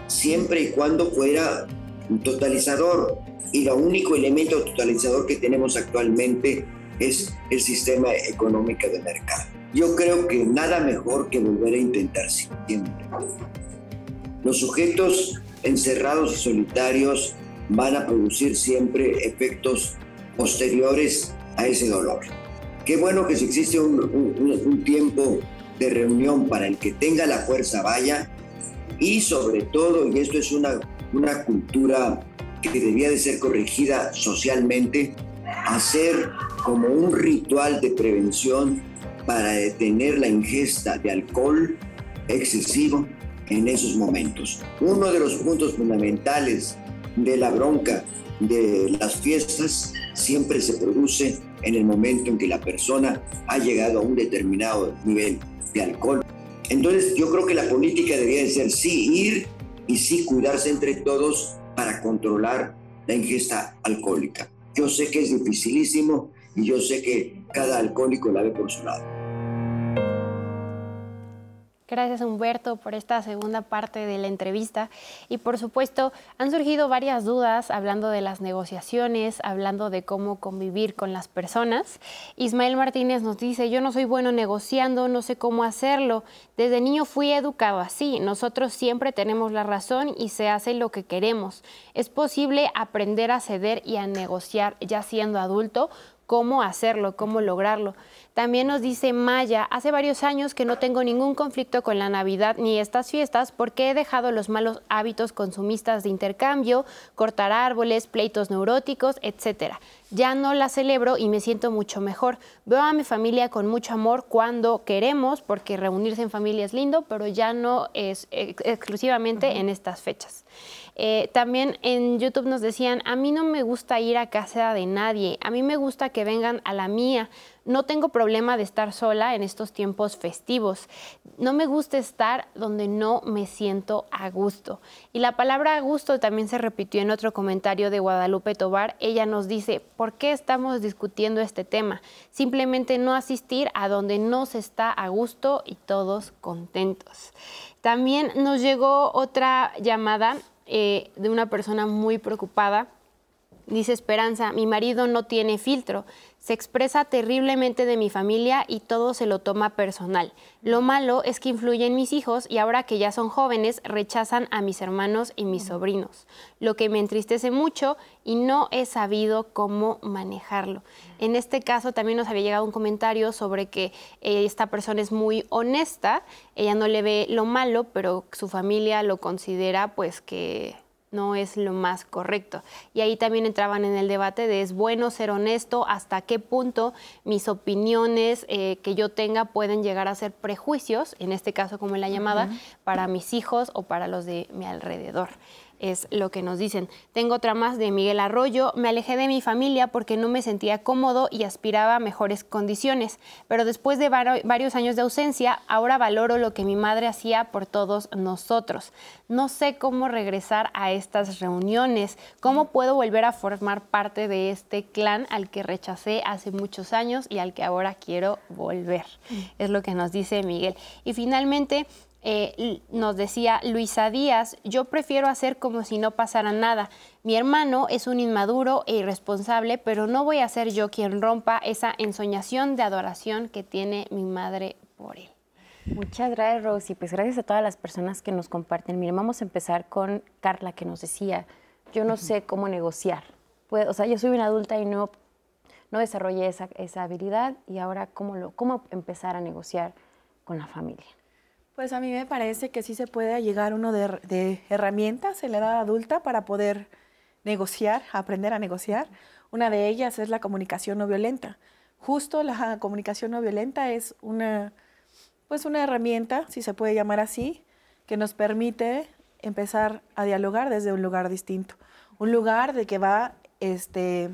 siempre y cuando fuera un totalizador. Y el único elemento totalizador que tenemos actualmente es el sistema económico de mercado. Yo creo que nada mejor que volver a intentar siempre. Los sujetos encerrados y solitarios van a producir siempre efectos posteriores a ese dolor. Qué bueno que si existe un, tiempo de reunión para el que tenga la fuerza vaya y sobre todo, y esto es una, una cultura que debía de ser corregida socialmente, hacer como un ritual de prevención para detener la ingesta de alcohol excesivo en esos momentos. Uno de los puntos fundamentales de la bronca de las fiestas siempre se produce en el momento en que la persona ha llegado a un determinado nivel de alcohol. Entonces yo creo que la política debería de ser sí ir y sí cuidarse entre todos para controlar la ingesta alcohólica. Yo sé que es dificilísimo y yo sé que cada alcohólico la ve por su lado. Gracias Humberto por esta segunda parte de la entrevista. Y por supuesto, han surgido varias dudas hablando de las negociaciones, hablando de cómo convivir con las personas. Ismael Martínez nos dice, yo no soy bueno negociando, no sé cómo hacerlo. Desde niño fui educado así. Nosotros siempre tenemos la razón y se hace lo que queremos. ¿Es posible aprender a ceder y a negociar ya siendo adulto? Cómo hacerlo, cómo lograrlo. También nos dice Maya, hace varios años que no tengo ningún conflicto con la Navidad ni estas fiestas porque he dejado los malos hábitos consumistas de intercambio, cortar árboles, pleitos neuróticos, etc. ya no la celebro y me siento mucho mejor. Veo a mi familia con mucho amor cuando queremos, porque reunirse en familia es lindo, pero ya no es ex- exclusivamente en estas fechas. Eh, también en YouTube nos decían, a mí no me gusta ir a casa de nadie, a mí me gusta que vengan a la mía. No tengo problema de estar sola en estos tiempos festivos. No me gusta estar donde no me siento a gusto. Y la palabra a gusto también se repitió en otro comentario de Guadalupe Tobar. Ella nos dice, ¿por qué estamos discutiendo este tema? Simplemente no asistir a donde no se está a gusto y todos contentos. También nos llegó otra llamada eh, de una persona muy preocupada. Dice Esperanza, mi marido no tiene filtro, se expresa terriblemente de mi familia y todo se lo toma personal. Lo malo es que influye en mis hijos y ahora que ya son jóvenes rechazan a mis hermanos y mis sobrinos, lo que me entristece mucho y no he sabido cómo manejarlo. En este caso también nos había llegado un comentario sobre que eh, esta persona es muy honesta, ella no le ve lo malo, pero su familia lo considera pues que no es lo más correcto. Y ahí también entraban en el debate de es bueno ser honesto, hasta qué punto mis opiniones eh, que yo tenga pueden llegar a ser prejuicios, en este caso como en la llamada, para mis hijos o para los de mi alrededor. Es lo que nos dicen. Tengo otra más de Miguel Arroyo. Me alejé de mi familia porque no me sentía cómodo y aspiraba a mejores condiciones. Pero después de varios años de ausencia, ahora valoro lo que mi madre hacía por todos nosotros. No sé cómo regresar a estas reuniones, cómo puedo volver a formar parte de este clan al que rechacé hace muchos años y al que ahora quiero volver. Es lo que nos dice Miguel. Y finalmente, eh, nos decía Luisa Díaz, yo prefiero hacer como si no pasara nada. Mi hermano es un inmaduro e irresponsable, pero no voy a ser yo quien rompa esa ensoñación de adoración que tiene mi madre por él. Muchas gracias, Rosy. Pues gracias a todas las personas que nos comparten. Miren, vamos a empezar con Carla, que nos decía, yo no sé cómo negociar. Pues, o sea, yo soy una adulta y no, no desarrollé esa, esa habilidad y ahora cómo, cómo empezar a negociar con la familia. Pues a mí me parece que sí se puede llegar uno de, de herramientas en la edad adulta para poder negociar, aprender a negociar. Una de ellas es la comunicación no violenta. Justo la comunicación no violenta es una, pues una herramienta, si se puede llamar así, que nos permite empezar a dialogar desde un lugar distinto. Un lugar de que va este,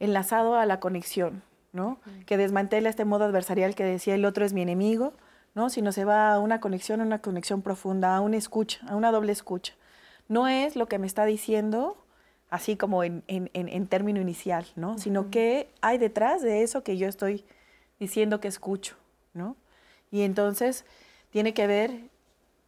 enlazado a la conexión, ¿no? Que desmantela este modo adversarial que decía el otro es mi enemigo, ¿no? Sino se va a una conexión, a una conexión profunda, a una escucha, a una doble escucha. No es lo que me está diciendo así como en, en- en- en término inicial, ¿no? Sino que hay detrás de eso que yo estoy diciendo que escucho, ¿no? Y entonces tiene que ver,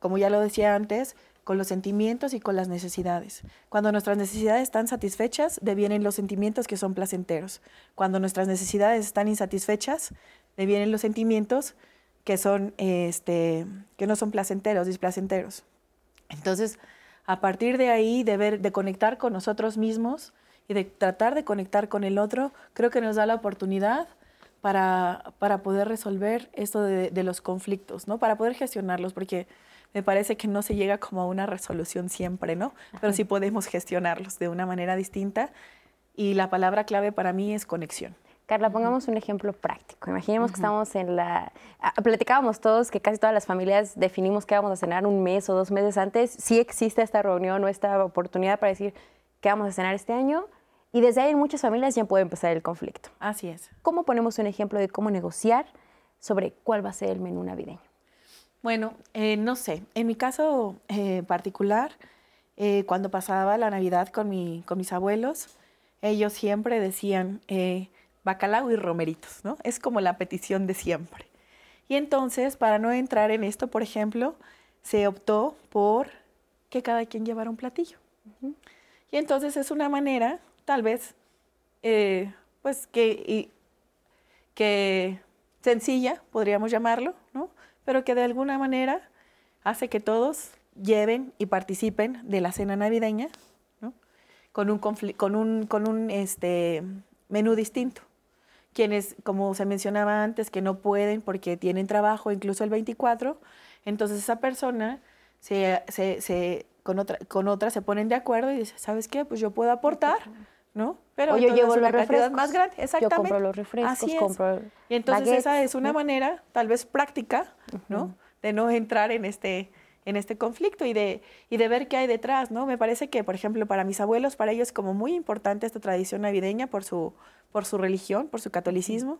como ya lo decía antes, con los sentimientos y con las necesidades. Cuando nuestras necesidades están satisfechas, devienen los sentimientos que son placenteros. Cuando nuestras necesidades están insatisfechas, devienen los sentimientos que son este que no son placenteros, displacenteros. Entonces, a partir de ahí, de ver, de conectar con nosotros mismos y de tratar de conectar con el otro, creo que nos da la oportunidad para, para poder resolver esto de, de los conflictos, ¿no? Para poder gestionarlos, porque me parece que no se llega como a una resolución siempre, ¿no? Pero sí podemos gestionarlos de una manera distinta y la palabra clave para mí es conexión. Carla, pongamos un ejemplo práctico. Imaginemos que estamos en la... ah, Platicábamos todos que casi todas las familias definimos que vamos a cenar un mes o dos meses antes. Sí existe esta reunión o esta oportunidad para decir qué vamos a cenar este año. Y desde ahí en muchas familias ya puede empezar el conflicto. Así es. ¿Cómo ponemos un ejemplo de cómo negociar sobre cuál va a ser el menú navideño? Bueno, eh, no sé. En mi caso eh, particular, eh, cuando pasaba la Navidad con, mi, con mis abuelos, ellos siempre decían bacalao y romeritos, ¿no? Es como la petición de siempre. Y entonces, para no entrar en esto, por ejemplo, se optó por que cada quien llevara un platillo. Y entonces es una manera, tal vez, eh, pues que, y- que sencilla, podríamos llamarlo, ¿no? Pero que de alguna manera hace que todos lleven y participen de la cena navideña, ¿no? Con un, con un, con un este, menú distinto. Quienes, como se mencionaba antes, que no pueden porque tienen trabajo, incluso el 24, entonces esa persona se, se- se- con, otra, con otra se ponen de acuerdo y dice, ¿sabes qué? Pues yo puedo aportar ¿no? Pero O yo llevo los refrescos. más grande, Yo exactamente. compro los refrescos, Así es. compro Y entonces esa es una ¿no? manera, tal vez práctica, ¿no? De no entrar en este en este conflicto y de, y de ver qué hay detrás, ¿no? Me parece que, por ejemplo, para mis abuelos, para ellos es como muy importante esta tradición navideña por su, por su religión, por su catolicismo,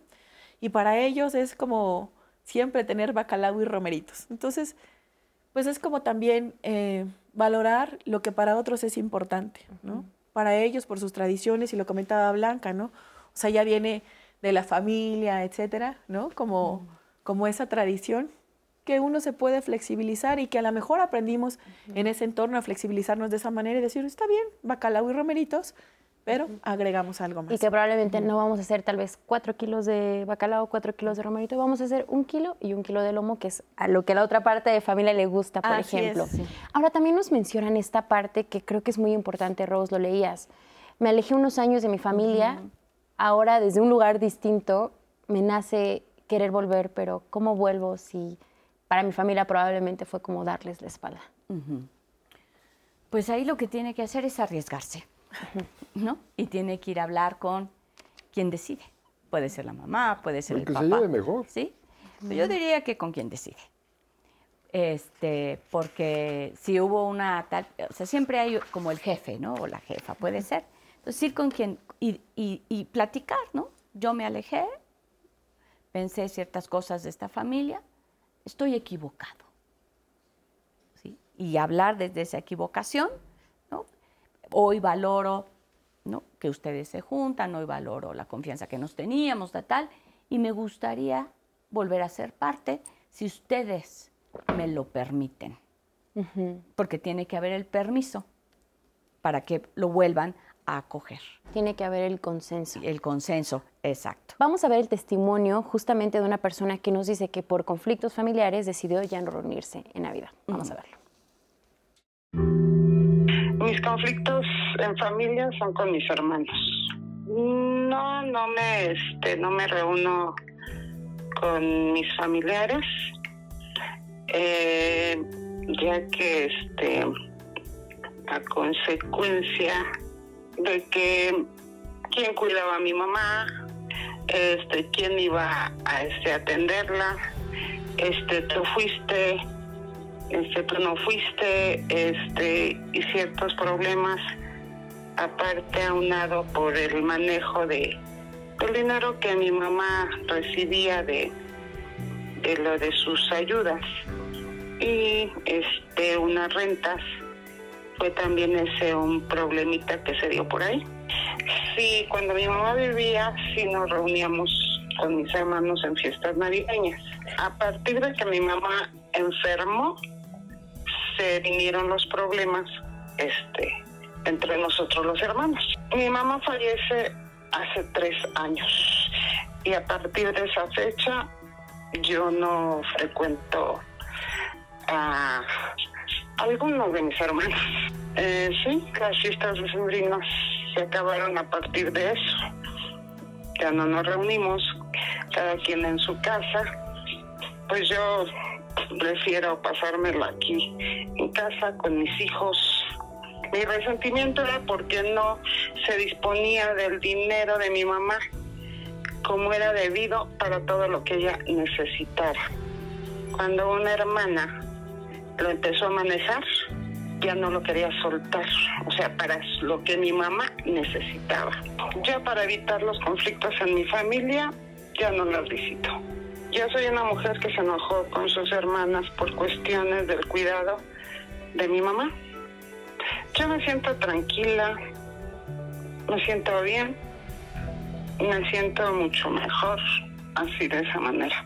y para ellos es como siempre tener bacalao y romeritos. Entonces, pues es como también eh, valorar lo que para otros es importante, ¿no? Para ellos, por sus tradiciones, y lo comentaba Blanca, ¿no? O sea, ya viene de la familia, etcétera, ¿no? Como, como esa tradición que uno se puede flexibilizar y que a lo mejor aprendimos en ese entorno a flexibilizarnos de esa manera y decir, está bien, bacalao y romeritos, pero agregamos algo más. Y que probablemente no vamos a hacer tal vez cuatro kilos de bacalao, cuatro kilos de romerito, vamos a hacer un kilo y un kilo de lomo, que es a lo que a la otra parte de familia le gusta, por Así es, ejemplo. sí. Ahora también nos mencionan esta parte que creo que es muy importante, Rose, lo leías. Me alejé unos años de mi familia, ahora desde un lugar distinto me nace querer volver, pero ¿cómo vuelvo si para mi familia probablemente fue como darles la espalda? Pues ahí lo que tiene que hacer es arriesgarse, ¿no? Y tiene que ir a hablar con quien decide. Puede ser la mamá, puede ser El el, que se papá. lleve mejor. Sí. Pero yo diría que con quien decide. Este, porque si hubo una tal, o sea, siempre hay como el jefe, ¿no? O la jefa, puede ser. Entonces, ir con quien y, y- y platicar, ¿no? Yo me alejé, pensé ciertas cosas de esta familia, estoy equivocado. ¿sí? Y hablar desde esa equivocación, ¿no? Hoy valoro ¿no? que ustedes se juntan, hoy valoro la confianza que nos teníamos, tal, tal, y me gustaría volver a ser parte si ustedes me lo permiten, porque tiene que haber el permiso para que lo vuelvan a acoger. Tiene que haber el consenso. El consenso, exacto. Vamos a ver el testimonio justamente de una persona que nos dice que por conflictos familiares decidió ya no reunirse en Navidad. Vamos a verlo. Mis conflictos en familia son con mis hermanos. No, no me, este, no me reúno con mis familiares, eh, ya que, este, a consecuencia de que quién cuidaba a mi mamá, este, quién iba a este, atenderla, este, tú fuiste, este, tú no fuiste, este, y ciertos problemas, aparte aunado por el manejo de del dinero que mi mamá recibía de, de lo de sus ayudas y este unas rentas fue también ese un problemita que se dio por ahí. Sí, cuando mi mamá vivía, sí nos reuníamos con mis hermanos en fiestas navideñas. A partir de que mi mamá enfermó, se vinieron los problemas este, entre nosotros los hermanos. Mi mamá fallece hace tres años y a partir de esa fecha yo no frecuento a algunos de mis hermanos. Eh, sí, las fiestas decembrinas se acabaron a partir de eso. Ya no nos reunimos, cada quien en su casa. Pues yo prefiero pasármela aquí en casa con mis hijos. Mi resentimiento era porque no se disponía del dinero de mi mamá como era debido para todo lo que ella necesitara. Cuando una hermana lo empezó a manejar, ya no lo quería soltar, o sea, para lo que mi mamá necesitaba. Ya para evitar los conflictos en mi familia, ya no las visito. Yo soy una mujer que se enojó con sus hermanas por cuestiones del cuidado de mi mamá. Yo me siento tranquila, me siento bien, me siento mucho mejor así de esa manera.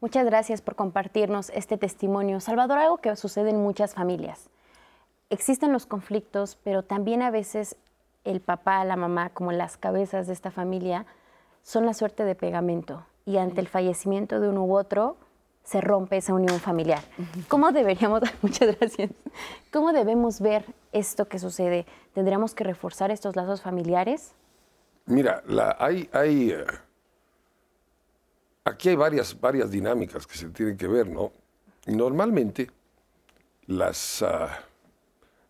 Muchas gracias por compartirnos este testimonio. Salvador, algo que sucede en muchas familias. Existen los conflictos, pero también a veces el papá, la mamá, como las cabezas de esta familia, son la suerte de pegamento. Y ante el fallecimiento de uno u otro, se rompe esa unión familiar. ¿Cómo deberíamos, [LAUGHS] muchas gracias, cómo debemos ver esto que sucede? ¿Tendríamos que reforzar estos lazos familiares? Mira, la, hay, hay, eh, aquí hay varias, varias dinámicas que se tienen que ver, ¿no? Y normalmente las, ah,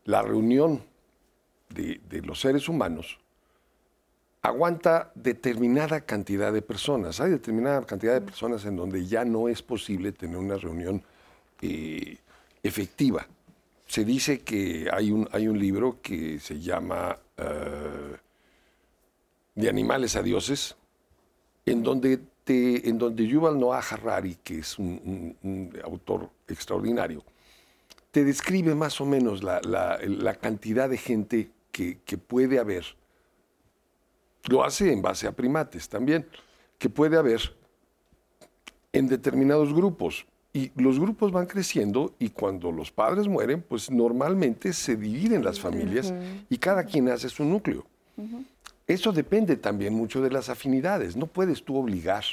la reunión de, de los seres humanos aguanta determinada cantidad de personas. Hay determinada cantidad de personas en donde ya no es posible tener una reunión eh, efectiva. Se dice que hay un, hay un libro que se llama eh, De animales a dioses, en donde, te, en donde Yuval Noah Harari, que es un, un- un autor extraordinario, te describe más o menos la, la- la cantidad de gente que, que puede haber lo hace en base a primates también, que puede haber en determinados grupos. Y los grupos van creciendo y cuando los padres mueren, pues normalmente se dividen las familias y cada quien hace su núcleo. Eso depende también mucho de las afinidades. No puedes tú obligar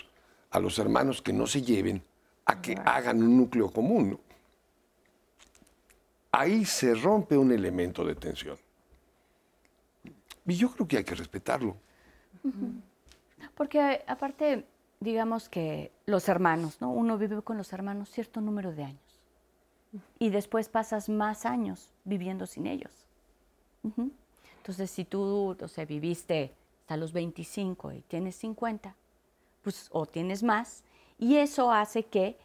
a los hermanos que no se lleven a que hagan un núcleo común. ¿no? Ahí se rompe un elemento de tensión. Y yo creo que hay que respetarlo. Porque aparte, digamos que los hermanos, ¿no? Uno vive con los hermanos cierto número de años. Y después pasas más años viviendo sin ellos. Entonces, si tú, o sea, viviste hasta los 25 y tienes 50, pues, o tienes más, y eso hace que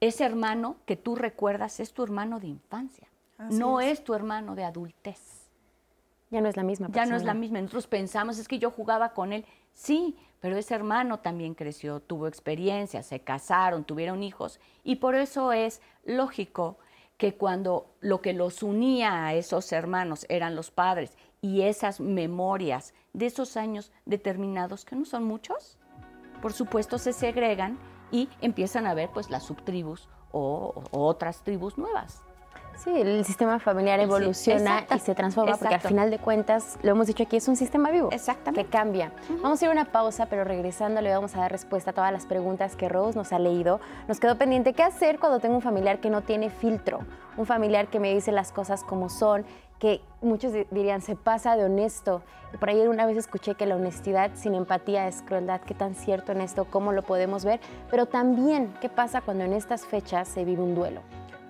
ese hermano que tú recuerdas es tu hermano de infancia, Así no es. es tu hermano de adultez. Ya no es la misma Ya no es la persona. misma. Nosotros pensamos, es que yo jugaba con él. Sí, pero ese hermano también creció, tuvo experiencia, se casaron, tuvieron hijos. Y por eso es lógico que cuando lo que los unía a esos hermanos eran los padres y esas memorias de esos años determinados, que no son muchos, por supuesto se segregan y empiezan a ver pues las subtribus o, o otras tribus nuevas. Sí, el sistema familiar evoluciona y se transforma porque al final de cuentas, lo hemos dicho aquí, es un sistema vivo. Exactamente. Que cambia. Vamos a ir a una pausa, pero regresando le vamos a dar respuesta a todas las preguntas que Rose nos ha leído. Nos quedó pendiente, ¿qué hacer cuando tengo un familiar que no tiene filtro? Un familiar que me dice las cosas como son, que muchos di- dirían se pasa de honesto. Por ahí una vez escuché que la honestidad sin empatía es crueldad. ¿Qué tan cierto en esto? ¿Cómo lo podemos ver? Pero también, ¿qué pasa cuando en estas fechas se vive un duelo?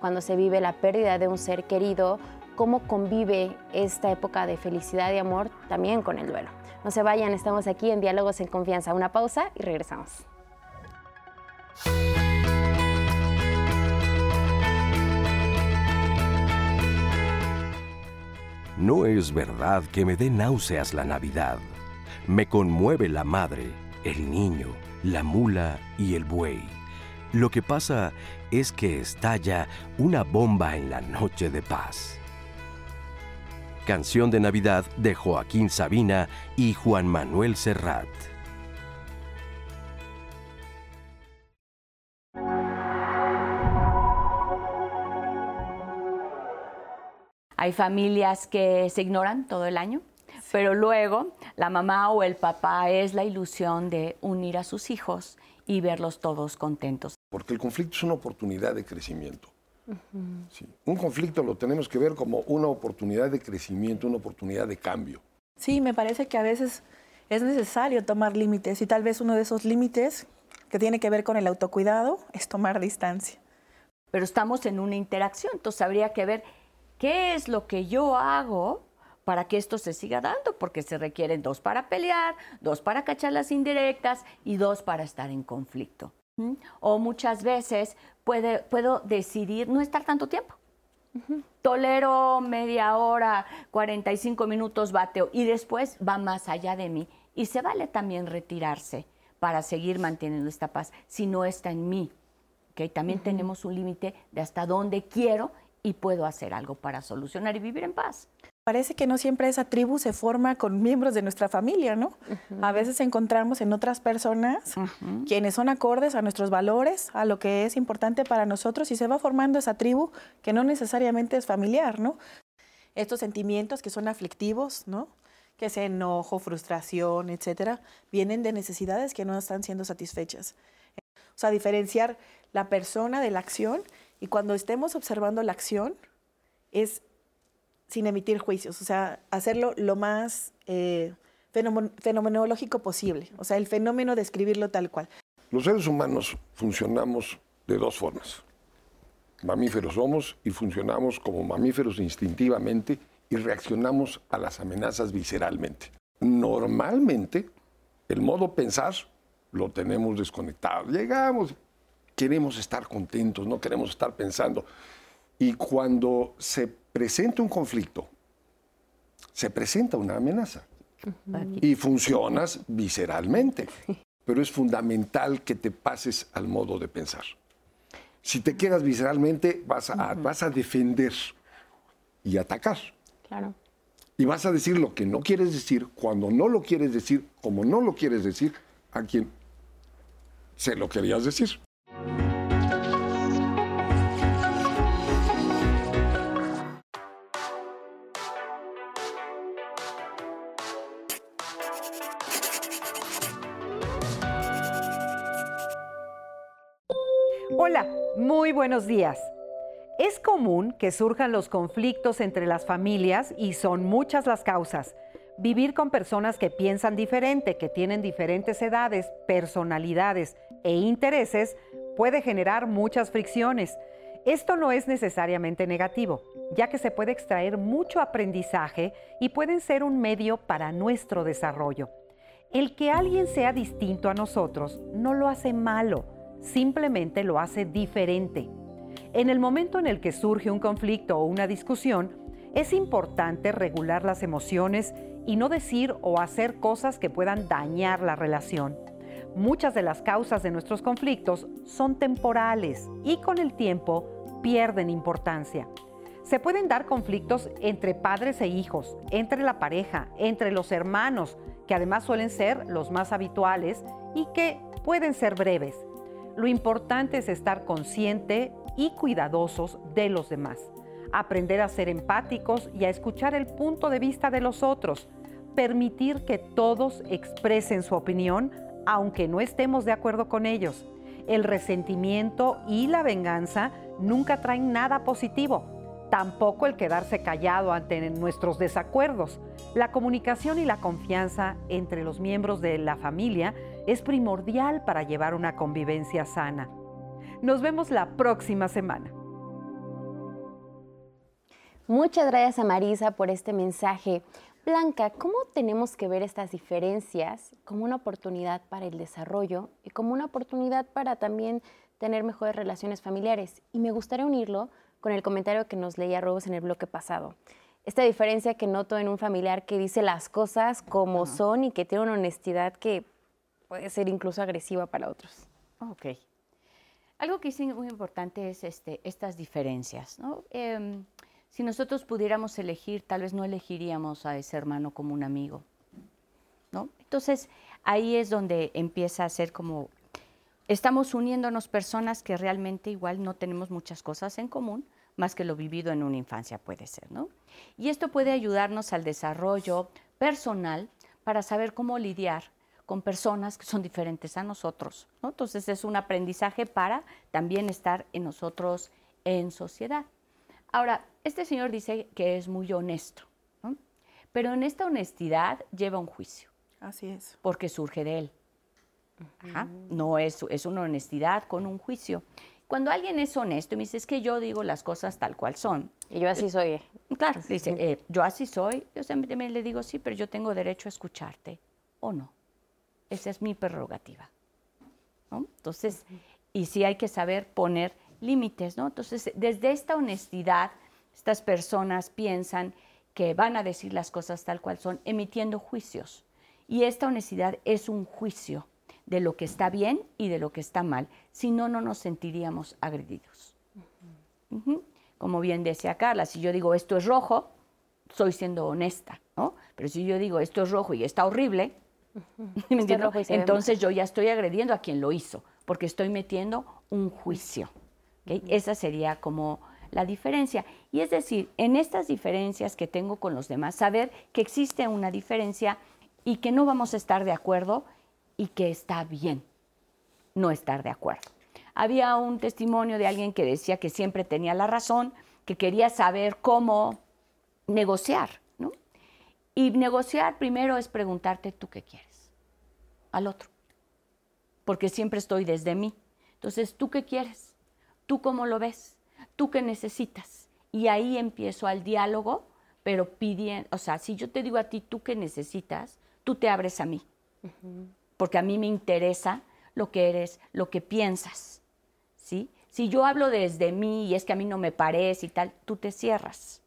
Cuando se vive la pérdida de un ser querido, ¿cómo convive esta época de felicidad y amor también con el duelo? No se vayan, estamos aquí en Diálogos en Confianza. Una pausa y regresamos. No es verdad que me dé náuseas la Navidad. Me conmueve la madre, el niño, la mula y el buey. Lo que pasa es que estalla una bomba en la noche de paz. Canción de Navidad de Joaquín Sabina y Juan Manuel Serrat. Hay familias que se ignoran todo el año, pero luego la mamá o el papá es la ilusión de unir a sus hijos y verlos todos contentos. Porque el conflicto es una oportunidad de crecimiento. Sí. Un conflicto lo tenemos que ver como una oportunidad de crecimiento, una oportunidad de cambio. Sí, me parece que a veces es necesario tomar límites y tal vez uno de esos límites que tiene que ver con el autocuidado es tomar distancia. Pero estamos en una interacción, entonces habría que ver qué es lo que yo hago para que esto se siga dando, porque se requieren dos para pelear, dos para cachar las indirectas y dos para estar en conflicto. ¿Mm? O muchas veces puede, puedo decidir no estar tanto tiempo. Tolero media hora, 45 minutos bateo y después va más allá de mí. Y se vale también retirarse para seguir manteniendo esta paz si no está en mí. ¿ok? También tenemos un límite de hasta dónde quiero y puedo hacer algo para solucionar y vivir en paz. Parece que no siempre esa tribu se forma con miembros de nuestra familia, ¿no? A veces encontramos en otras personas quienes son acordes a nuestros valores, a lo que es importante para nosotros y se va formando esa tribu que no necesariamente es familiar, ¿no? Estos sentimientos que son aflictivos, ¿no? Que es enojo, frustración, etcétera, vienen de necesidades que no están siendo satisfechas. O sea, diferenciar la persona de la acción y cuando estemos observando la acción es sin emitir juicios, o sea, hacerlo lo más eh, fenomen- fenomenológico posible, o sea, el fenómeno describirlo tal cual. Los seres humanos funcionamos de dos formas. Mamíferos somos y funcionamos como mamíferos instintivamente y reaccionamos a las amenazas visceralmente. Normalmente, el modo pensar lo tenemos desconectado. Llegamos, queremos estar contentos, no queremos estar pensando. Y cuando se presenta un conflicto, se presenta una amenaza y funcionas visceralmente. Pero es fundamental que te pases al modo de pensar. Si te quedas visceralmente, vas a, vas a defender y atacar. Claro. Y vas a decir lo que no quieres decir, cuando no lo quieres decir, como no lo quieres decir, a quien se lo querías decir. Buenos días. Es común que surjan los conflictos entre las familias y son muchas las causas. Vivir con personas que piensan diferente, que tienen diferentes edades, personalidades e intereses puede generar muchas fricciones. Esto no es necesariamente negativo, ya que se puede extraer mucho aprendizaje y pueden ser un medio para nuestro desarrollo. El que alguien sea distinto a nosotros no lo hace malo simplemente lo hace diferente. En el momento en el que surge un conflicto o una discusión, es importante regular las emociones y no decir o hacer cosas que puedan dañar la relación. Muchas de las causas de nuestros conflictos son temporales y con el tiempo pierden importancia. Se pueden dar conflictos entre padres e hijos, entre la pareja, entre los hermanos, que además suelen ser los más habituales y que pueden ser breves. Lo importante es estar consciente y cuidadosos de los demás, aprender a ser empáticos y a escuchar el punto de vista de los otros, permitir que todos expresen su opinión aunque no estemos de acuerdo con ellos. El resentimiento y la venganza nunca traen nada positivo, tampoco el quedarse callado ante nuestros desacuerdos. La comunicación y la confianza entre los miembros de la familia es primordial para llevar una convivencia sana. Nos vemos la próxima semana. Muchas gracias a Marisa por este mensaje. Blanca, ¿cómo tenemos que ver estas diferencias como una oportunidad para el desarrollo y como una oportunidad para también tener mejores relaciones familiares? Y me gustaría unirlo con el comentario que nos leía Robos en el bloque pasado. Esta diferencia que noto en un familiar que dice las cosas como son y que tiene una honestidad que puede ser incluso agresiva para otros. Ok. Algo que es muy importante es este, estas diferencias. ¿no? Em, si nosotros pudiéramos elegir, tal vez no elegiríamos a ese hermano como un amigo. ¿no? Entonces, ahí es donde empieza a ser como, estamos uniéndonos personas que realmente igual no tenemos muchas cosas en común, más que lo vivido en una infancia puede ser. ¿no? Y esto puede ayudarnos al desarrollo personal para saber cómo lidiar con personas que son diferentes a nosotros. Entonces es un aprendizaje para también estar en nosotros en sociedad. Ahora, este señor dice que es muy honesto, pero en esta honestidad lleva un juicio. Así es. Porque surge de él. No es, es una honestidad con un juicio. Cuando alguien es honesto y me dice, es que yo digo las cosas tal cual son. Y yo así soy. Claro, dice, eh, yo así soy. Yo también le digo, sí, pero yo tengo derecho a escucharte o no. Esa es mi prerrogativa. Entonces, y sí hay que saber poner límites, ¿no? Entonces, desde esta honestidad, estas personas piensan que van a decir las cosas tal cual son, emitiendo juicios. Y esta honestidad es un juicio de lo que está bien y de lo que está mal. Si no, no nos sentiríamos agredidos. Como bien decía Carla, si yo digo esto es rojo, estoy siendo honesta, ¿no? Pero si yo digo esto es rojo y está horrible, [LAUGHS] entonces yo ya estoy agrediendo a quien lo hizo, porque estoy metiendo un juicio. Esa sería como la diferencia. Y es decir, en estas diferencias que tengo con los demás, saber que existe una diferencia y que no vamos a estar de acuerdo y que está bien no estar de acuerdo. Había un testimonio de alguien que decía que siempre tenía la razón, que quería saber cómo negociar, ¿no? Y negociar primero es preguntarte tú qué quieres al otro, porque siempre estoy desde mí. Entonces, ¿tú qué quieres? ¿Tú cómo lo ves? ¿tú qué necesitas? Y ahí empiezo al diálogo, pero pidiendo, o sea, si yo te digo a ti, ¿tú qué necesitas? Tú te abres a mí, porque a mí me interesa lo que eres, lo que piensas, ¿sí? Si yo hablo desde mí y es que a mí no me parece y tal, tú te cierras.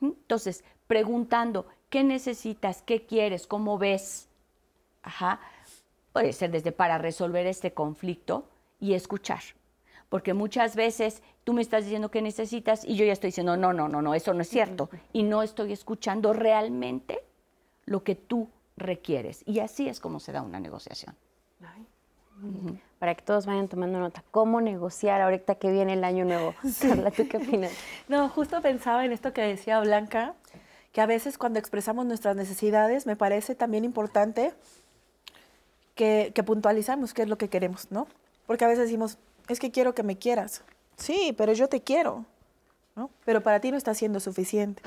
Entonces, preguntando, ¿qué necesitas? ¿Qué quieres? ¿Cómo ves? Ajá. Puede ser desde para resolver este conflicto y escuchar. Porque muchas veces tú me estás diciendo qué necesitas y yo ya estoy diciendo, no, no, no, no, eso no es cierto. Y no estoy escuchando realmente lo que tú requieres. Y así es como se da una negociación para que todos vayan tomando nota. ¿Cómo negociar ahorita que viene el año nuevo? [LAUGHS] Carla, ¿tú qué opinas? [LAUGHS] No, justo pensaba en esto que decía Blanca, que a veces cuando expresamos nuestras necesidades me parece también importante que, que puntualizamos qué es lo que queremos, ¿no? Porque a veces decimos, es que quiero que me quieras. Sí, pero yo te quiero. ¿no? Pero para ti no está siendo suficiente.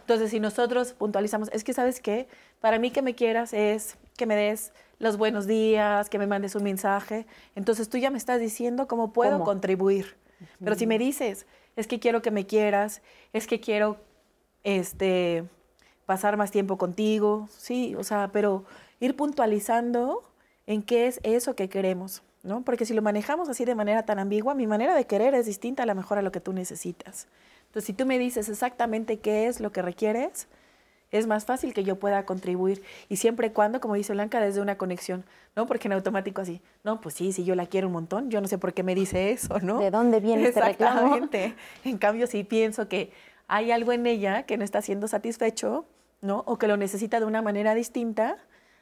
Entonces, si nosotros puntualizamos, es que sabes qué, para mí que me quieras es que me des los buenos días, que me mandes un mensaje. Entonces tú ya me estás diciendo cómo puedo contribuir. Pero si me dices, es que quiero que me quieras, es que quiero este, pasar más tiempo contigo, sí, o sea, pero ir puntualizando en qué es eso que queremos, ¿no? Porque si lo manejamos así de manera tan ambigua, mi manera de querer es distinta a la mejor a lo que tú necesitas. Entonces, si tú me dices exactamente qué es lo que requieres, es más fácil que yo pueda contribuir. Y siempre y cuando, como dice Blanca, desde una conexión, ¿no? Porque en automático así, no, pues sí, si yo la quiero un montón, yo no sé por qué me dice eso, ¿no? ¿De dónde viene este reclamo? Exactamente. En cambio, si pienso que hay algo en ella que no está siendo satisfecho, ¿no? O que lo necesita de una manera distinta,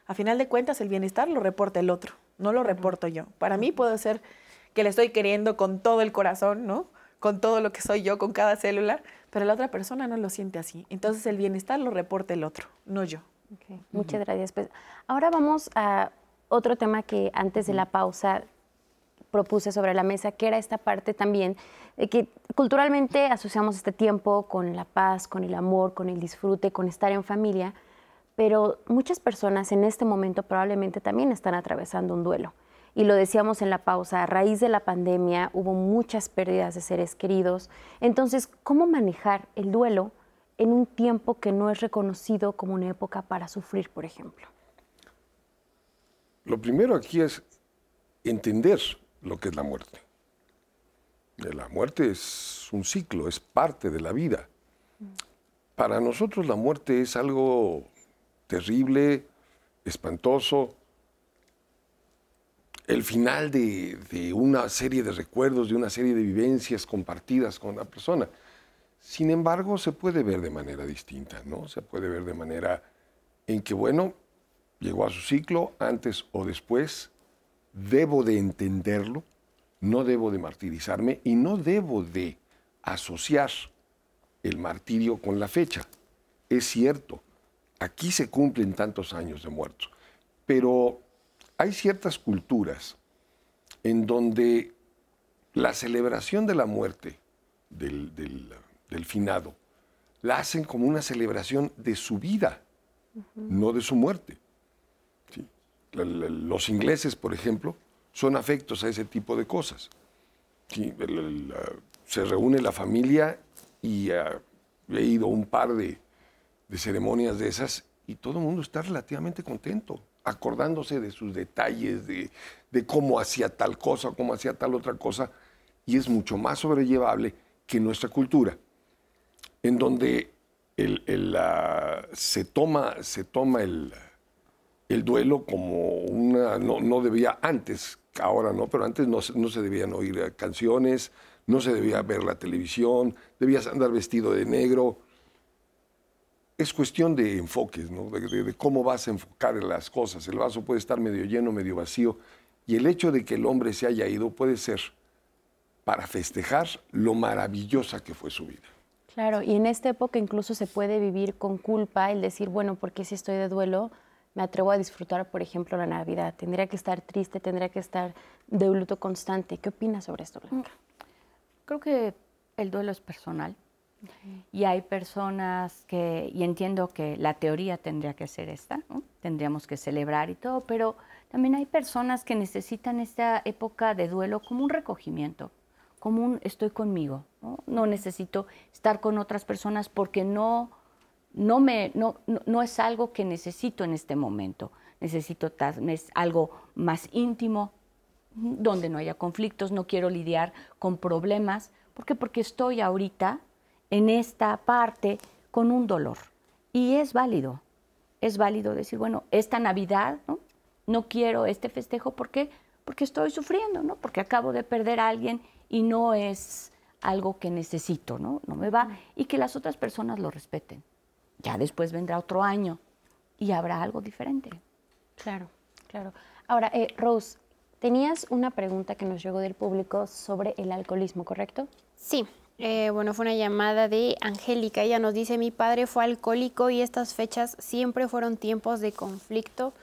a final de cuentas el bienestar lo reporta el otro, no lo reporto yo. Para mí puedo ser que le estoy queriendo con todo el corazón, ¿no? Con todo lo que soy yo, con cada célula, pero la otra persona no lo siente así. Entonces el bienestar lo reporta el otro, no yo. Muchas gracias. Pues ahora vamos a otro tema que antes de la pausa propuse sobre la mesa, que era esta parte también de que culturalmente asociamos este tiempo con la paz, con el amor, con el disfrute, con estar en familia, pero muchas personas en este momento probablemente también están atravesando un duelo y lo decíamos en la pausa, a raíz de la pandemia hubo muchas pérdidas de seres queridos. Entonces, ¿cómo manejar el duelo en un tiempo que no es reconocido como una época para sufrir, por ejemplo? Lo primero aquí es entender lo que es la muerte. La muerte es un ciclo, es parte de la vida. Para nosotros la muerte es algo terrible, espantoso, el final de, una serie de recuerdos, de una serie de vivencias compartidas con la persona. Sin embargo, se puede ver de manera distinta, ¿no? Se puede ver de manera en que, bueno, llegó a su ciclo antes o después, debo de entenderlo, no debo de martirizarme y no debo de asociar el martirio con la fecha. Es cierto, aquí se cumplen tantos años de muertos, pero hay ciertas culturas en donde la celebración de la muerte del, finado la hacen como una celebración de su vida, no de su muerte. Los ingleses, por ejemplo, son afectos a ese tipo de cosas. se reúne la familia y uh, he ido un par de, de ceremonias de esas y todo el mundo está relativamente contento acordándose de sus detalles, de, cómo hacía tal cosa, cómo hacía tal otra cosa, y es mucho más sobrellevable que nuestra cultura, en donde se toma, se toma el, duelo como una, no, debía antes, ahora no, pero antes no, no se debían oír canciones, no se debía ver la televisión, debías andar vestido de negro, es cuestión de enfoques, ¿no? de, cómo vas a enfocar las cosas. El vaso puede estar medio lleno, medio vacío, y el hecho de que el hombre se haya ido puede ser para festejar lo maravillosa que fue su vida. Claro, y en esta época incluso se puede vivir con culpa el decir, bueno, porque si estoy de duelo, me atrevo a disfrutar, por ejemplo, la Navidad. Tendría que estar triste, tendría que estar de luto constante. ¿Qué opinas sobre esto, Blanca? Creo que el duelo es personal y hay personas que, y entiendo que la teoría tendría que ser esta, tendríamos que celebrar y todo, pero también hay personas que necesitan esta época de duelo como un recogimiento, como un estoy conmigo. No, necesito estar con otras personas porque no, no, me, no, no, es algo que necesito en este momento. Necesito algo más íntimo, donde no haya conflictos, no quiero lidiar con problemas. ¿Por qué? Porque estoy ahorita en esta parte con un dolor. Y es válido, es válido decir, bueno, esta Navidad, ¿no? No quiero este festejo, ¿por qué? Porque estoy sufriendo, ¿no? Porque acabo de perder a alguien y no es algo que necesito, ¿no? No me va. Y que las otras personas lo respeten. Ya después vendrá otro año y habrá algo diferente. Claro, claro. Ahora, eh, Rose, tenías una pregunta que nos llegó del público sobre el alcoholismo, ¿correcto? Sí, eh, bueno, fue una llamada de Angélica. Ella nos dice, mi padre fue alcohólico y estas fechas siempre fueron tiempos de conflicto,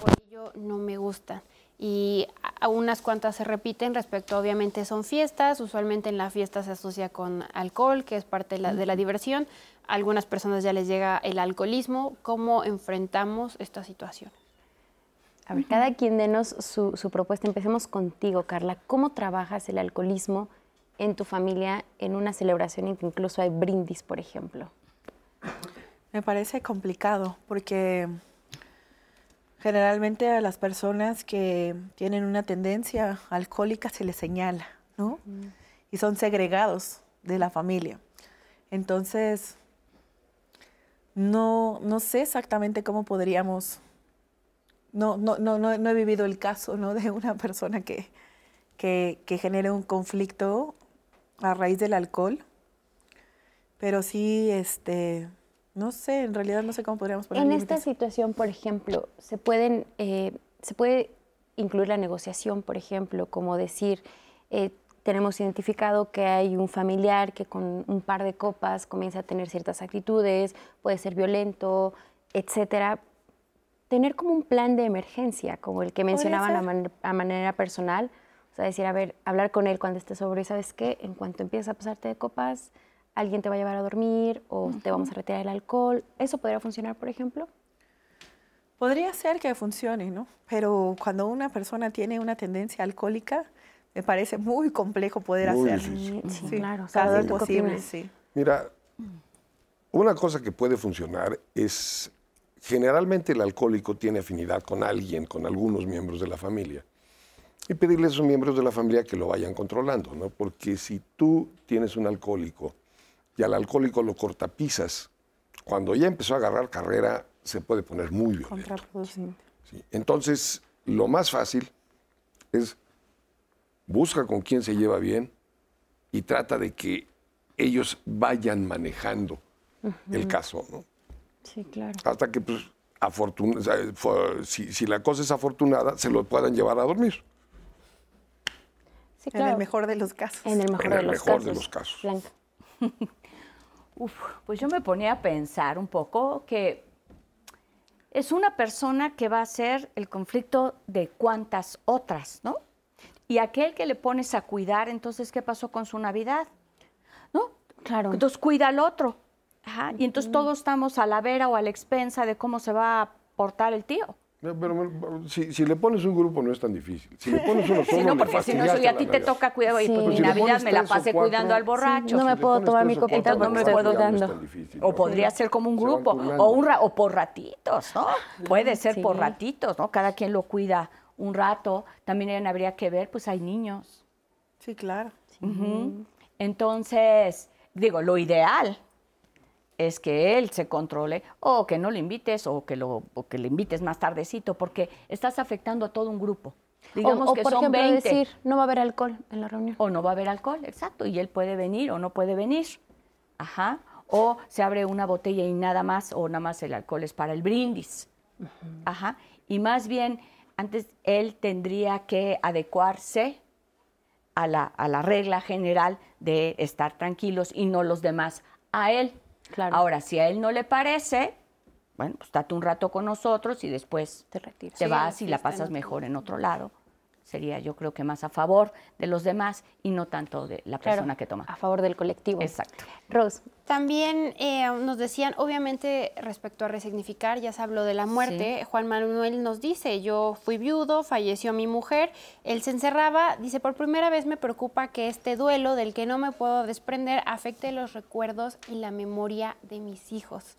por ello no me gustan. Y a- unas cuantas se repiten respecto, obviamente son fiestas, usualmente en la fiesta se asocia con alcohol, que es parte de la, de la diversión. A algunas personas ya les llega el alcoholismo. ¿Cómo enfrentamos esta situación? A ver, cada quien denos su, su propuesta. Empecemos contigo, Carla. ¿Cómo trabajas el alcoholismo en tu familia en una celebración en que incluso hay brindis, por ejemplo? Me parece complicado porque generalmente a las personas que tienen una tendencia alcohólica se les señala, ¿no? Y son segregados de la familia. Entonces, no, no sé exactamente cómo podríamos... No, no, no, no, no he vivido el caso ¿no? de una persona que, que, que genere un conflicto a raíz del alcohol, pero sí, este, no sé, en realidad no sé cómo podríamos poner En esta situación, por ejemplo, se pueden, eh, se puede incluir la negociación, por ejemplo, como decir, eh, tenemos identificado que hay un familiar que con un par de copas comienza a tener ciertas actitudes, puede ser violento, etcétera. Tener como un plan de emergencia, como el que mencionaban a, ser. man- a manera personal, o sea, decir, a ver, hablar con él cuando esté sobre, ¿sabes qué? En cuanto empieces a pasarte de copas, alguien te va a llevar a dormir o te vamos a retirar el alcohol. ¿Eso podría funcionar, por ejemplo? Podría ser que funcione, ¿no? Pero cuando una persona tiene una tendencia alcohólica, me parece muy complejo poder Muy hacerlo. difícil. Sí, Sí, claro. casi Carlos, ¿tú qué imposible, opinas? sí. Mira, una cosa que puede funcionar es, generalmente el alcohólico tiene afinidad con alguien, con algunos miembros de la familia. Y pedirle a esos miembros de la familia que lo vayan controlando, ¿no? Porque si tú tienes un alcohólico y al alcohólico lo cortapisas, cuando ya empezó a agarrar carrera, se puede poner muy violento. Contraproducente. ¿sí? Entonces, lo más fácil es busca con quién se lleva bien y trata de que ellos vayan manejando el caso, ¿no? Sí, claro. Hasta que, pues, si, si la cosa es afortunada, se lo puedan llevar a dormir. Sí, En el mejor de los casos. En el mejor, En de, el los mejor casos. de los casos. Blanca. [LAUGHS] Uf, pues yo me ponía a pensar un poco que es una persona que va a ser el conflicto de cuantas otras, ¿no? Y aquel que le pones a cuidar, entonces, ¿qué pasó con su Navidad? ¿No? Claro. Entonces cuida al otro. Ajá, Y entonces todos estamos a la vera o a la expensa de cómo se va a portar el tío. No, Pero si, si le pones un grupo no es tan difícil. Si le pones uno [LAUGHS] solo, Sí, no, porque si no, si a ti te toca cuidar, oye, Sí. pues mi si Navidad me la pasé cuatro, cuidando al Sí, borracho. no me Si puedo tomar mi copita porque me puedo no es dando. tan difícil, O ¿no? podría ser como un grupo, o, un ra- o por ratitos, ¿no? Puede ser por ratitos, ¿no? Cada quien lo cuida un rato. También habría que ver, pues hay niños. Sí, claro. Entonces, digo, lo ideal es que él se controle o que no le invites o que, lo, o que le invites más tardecito porque estás afectando a todo un grupo. Digamos o, o, que por son ejemplo, 20 decir, no va a haber alcohol en la reunión. o no va a haber alcohol, exacto, y él puede venir o no puede venir. Ajá. O se abre una botella y nada más, o nada más el alcohol es para el brindis. Ajá. Y más bien, antes él tendría que adecuarse a la, a la regla general de estar tranquilos y no los demás a él. Claro. Ahora, si a él no le parece, bueno, pues date un rato con nosotros y después Te retiras. te Sí, vas y la pasas mejor en otro lado. Sería yo creo que más a favor de los demás y no tanto de la Claro, persona que toma. A favor del colectivo. Exacto. Rose, También eh, nos decían, obviamente, respecto a resignificar, ya se habló de la muerte. Juan Manuel nos dice, yo fui viudo, falleció mi mujer, él se encerraba, dice, por primera vez me preocupa que este duelo del que no me puedo desprender afecte los recuerdos y la memoria de mis hijos.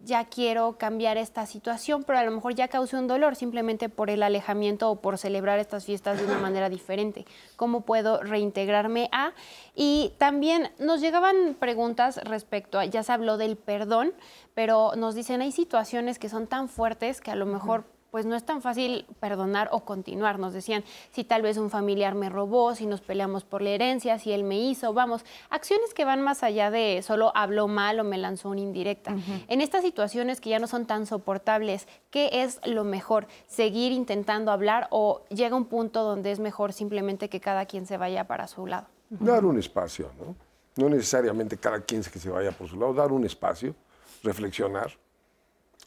Ya quiero cambiar esta situación, pero a lo mejor ya causé un dolor simplemente por el alejamiento o por celebrar estas fiestas de una [CLEARS THROAT] manera diferente. ¿Cómo puedo reintegrarme a? Y también nos llegaban preguntas respecto a, ya se habló del perdón, pero nos dicen, hay situaciones que son tan fuertes que a lo mejor pues no es tan fácil perdonar o continuar. Nos decían, si tal vez un familiar me robó, si nos peleamos por la herencia, si él me hizo, vamos, acciones que van más allá de solo habló mal o me lanzó una indirecta. En estas situaciones que ya no son tan soportables, ¿qué es lo mejor? ¿Seguir intentando hablar o llega un punto donde es mejor simplemente que cada quien se vaya para su lado? Dar un espacio, ¿no? No necesariamente cada quien que se vaya por su lado, dar un espacio, reflexionar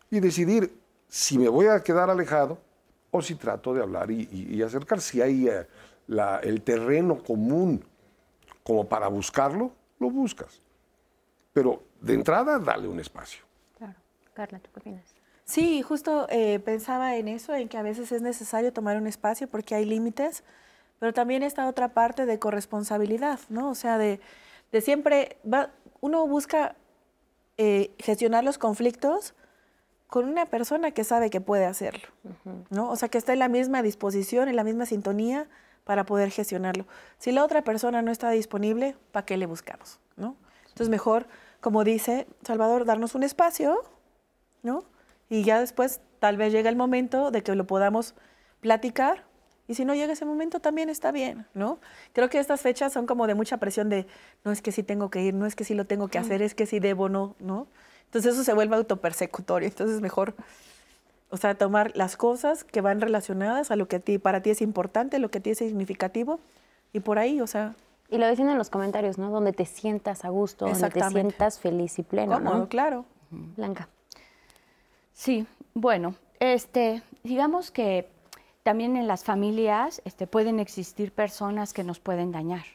y decidir si me voy a quedar alejado o si trato de hablar y, y- y acercar. Si hay eh, la- el terreno común como para buscarlo, lo buscas. Pero de entrada, dale un espacio. Claro. Carla, ¿tú qué opinas? Sí, justo eh, pensaba en eso, en que a veces es necesario tomar un espacio porque hay límites, pero también está otra parte de corresponsabilidad, ¿no? O sea, de, de siempre, va- uno busca eh, gestionar los conflictos con una persona que sabe que puede hacerlo, ¿no? O sea, que está en la misma disposición, en la misma sintonía para poder gestionarlo. Si la otra persona no está disponible, ¿para qué le buscamos, no? Entonces, mejor, como dice Salvador, darnos un espacio, ¿no? Y ya después tal vez llega el momento de que lo podamos platicar y si no llega ese momento también está bien, ¿no? Creo que estas fechas son como de mucha presión de, no es que sí tengo que ir, no es que sí lo tengo que hacer, es que sí debo, no, ¿no? Entonces eso se vuelve autopersecutorio, entonces mejor, o sea, tomar las cosas que van relacionadas a lo que a ti, para ti es importante, lo que a ti es significativo y por ahí, o sea, Y lo decían en los comentarios, ¿no? Donde te sientas a gusto, donde te sientas feliz y pleno, cómodo, ¿no? claro. Blanca. Sí, bueno, este, digamos que también en las familias este, pueden existir personas que nos pueden dañar,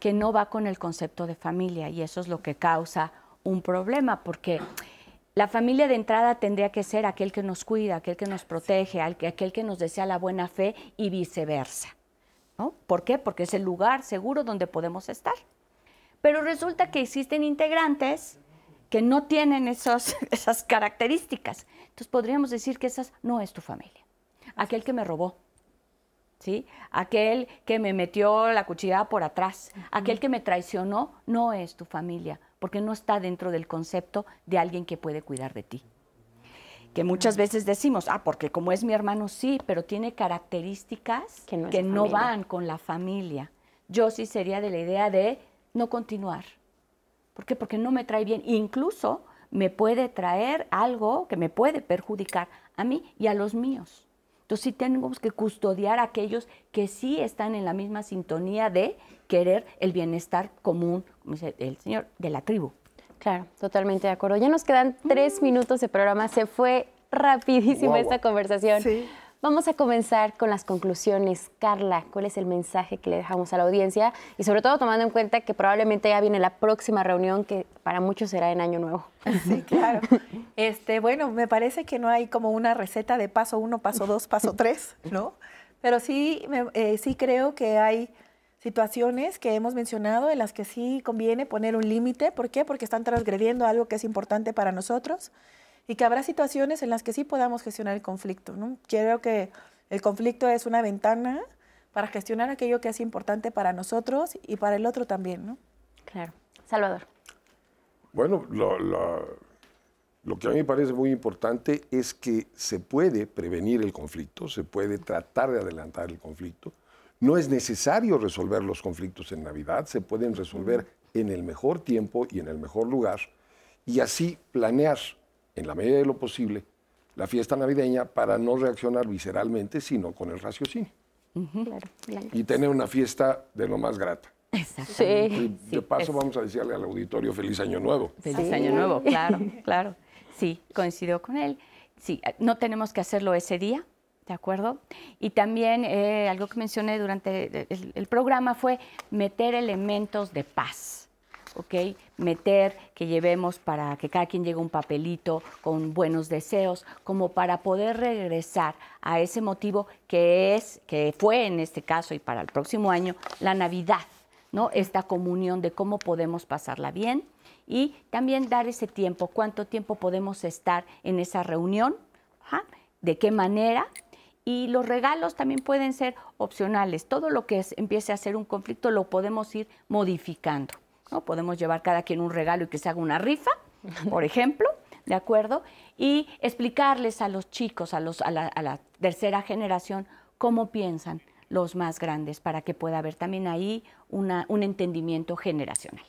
que no va con el concepto de familia y eso es lo que causa un problema, porque la familia de entrada tendría que ser aquel que nos cuida, aquel que nos protege, aquel que nos desea la buena fe y viceversa. ¿no? ¿Por qué? Porque es el lugar seguro donde podemos estar. Pero resulta que existen integrantes que no tienen esos, [LAUGHS] esas características. Entonces podríamos decir que esa no es tu familia. Aquel que me robó, ¿sí? Aquel que me metió la cuchillada por atrás, aquel que me traicionó, no es tu familia, porque no está dentro del concepto de alguien que puede cuidar de ti. Que muchas veces decimos, ah, porque como es mi hermano, sí, pero tiene características Que no que van con la familia. Yo sí sería de la idea de no continuar. ¿Por qué? Porque no me trae bien. Incluso me puede traer algo que me puede perjudicar a mí y a los míos. Entonces sí tenemos que custodiar a aquellos que sí están en la misma sintonía de querer el bienestar común, como dice el señor, de la tribu. Claro, totalmente de acuerdo. Ya nos quedan tres minutos de programa. Se fue rapidísimo esta conversación. Sí. Vamos a comenzar con las conclusiones. Carla, ¿cuál es el mensaje que le dejamos a la audiencia? Y sobre todo tomando en cuenta que probablemente ya viene la próxima reunión que para muchos será en Año Nuevo. [LAUGHS] Sí, claro. Este, bueno, me parece que no hay como una receta de paso uno, paso dos, paso tres, ¿no? Pero sí, eh, sí creo que hay situaciones que hemos mencionado en las que sí conviene poner un límite. ¿Por qué? Porque están transgrediendo algo que es importante para nosotros y que habrá situaciones en las que sí podamos gestionar el conflicto, ¿no? Creo que el conflicto es una ventana para gestionar aquello que es importante para nosotros y para el otro también, ¿no? Claro. Salvador. Bueno, lo, lo- lo que a mí me parece muy importante es que se puede prevenir el conflicto, se puede tratar de adelantar el conflicto. No es necesario resolver los conflictos en Navidad, se pueden resolver en el mejor tiempo y en el mejor lugar y así planear en la medida de lo posible la fiesta navideña para no reaccionar visceralmente, sino con el raciocinio y tener una fiesta de lo más grata. Sí. Y de paso vamos a decirle al auditorio feliz año nuevo. Feliz Sí. Año Nuevo, claro, [LAUGHS] claro. Sí, coincidió con él. Sí, no tenemos que hacerlo ese día, ¿de acuerdo? Y también eh, algo que mencioné durante el, el programa fue meter elementos de paz. ¿Ok? Meter que llevemos para que cada quien llegue un papelito con buenos deseos, como para poder regresar a ese motivo que es, que fue en este caso y para el próximo año, la Navidad, ¿no? Esta comunión de cómo podemos pasarla bien y también dar ese tiempo, cuánto tiempo podemos estar en esa reunión, de qué manera. Y los regalos también pueden ser opcionales. Todo lo que empiece a ser un conflicto lo podemos ir modificando. ¿No? Podemos llevar cada quien un regalo y que se haga una rifa, [LAUGHS] por ejemplo, ¿de acuerdo? Y explicarles a los chicos, a, los, a, la, a la tercera generación, cómo piensan los más grandes, para que pueda haber también ahí una- un entendimiento generacional.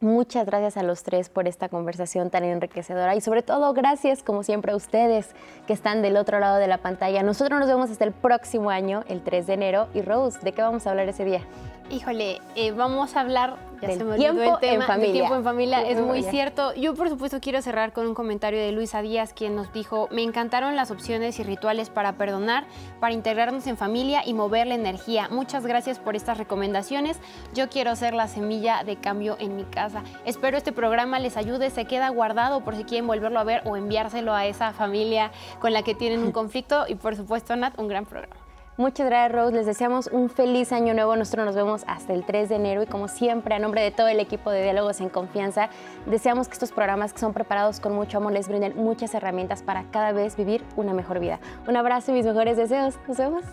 Muchas gracias a los tres por esta conversación tan enriquecedora y sobre todo gracias como siempre a ustedes que están del otro lado de la pantalla. Nosotros nos vemos hasta el próximo año, el 3 de enero. Y Rose, ¿de qué vamos a hablar ese día? Híjole, eh, vamos a hablar ya Del se me tiempo el tema, en del familia. tiempo en familia. Es muy cierto. Yo, por supuesto, quiero cerrar con un comentario de Luisa Díaz, quien nos dijo: Me encantaron las opciones y rituales para perdonar, para integrarnos en familia y mover la energía. Muchas gracias por estas recomendaciones. Yo quiero ser la semilla de cambio en mi casa. Espero este programa les ayude. Se queda guardado por si quieren volverlo a ver o enviárselo a esa familia con la que tienen un [LAUGHS] conflicto. Y, por supuesto, Nat, un gran programa. Muchas gracias, Rose. Les deseamos un feliz año nuevo. Nosotros nos vemos hasta el 3 de enero y como siempre, a nombre de todo el equipo de Diálogos en Confianza, deseamos que estos programas que son preparados con mucho amor les brinden muchas herramientas para cada vez vivir una mejor vida. Un abrazo y mis mejores deseos. Nos vemos.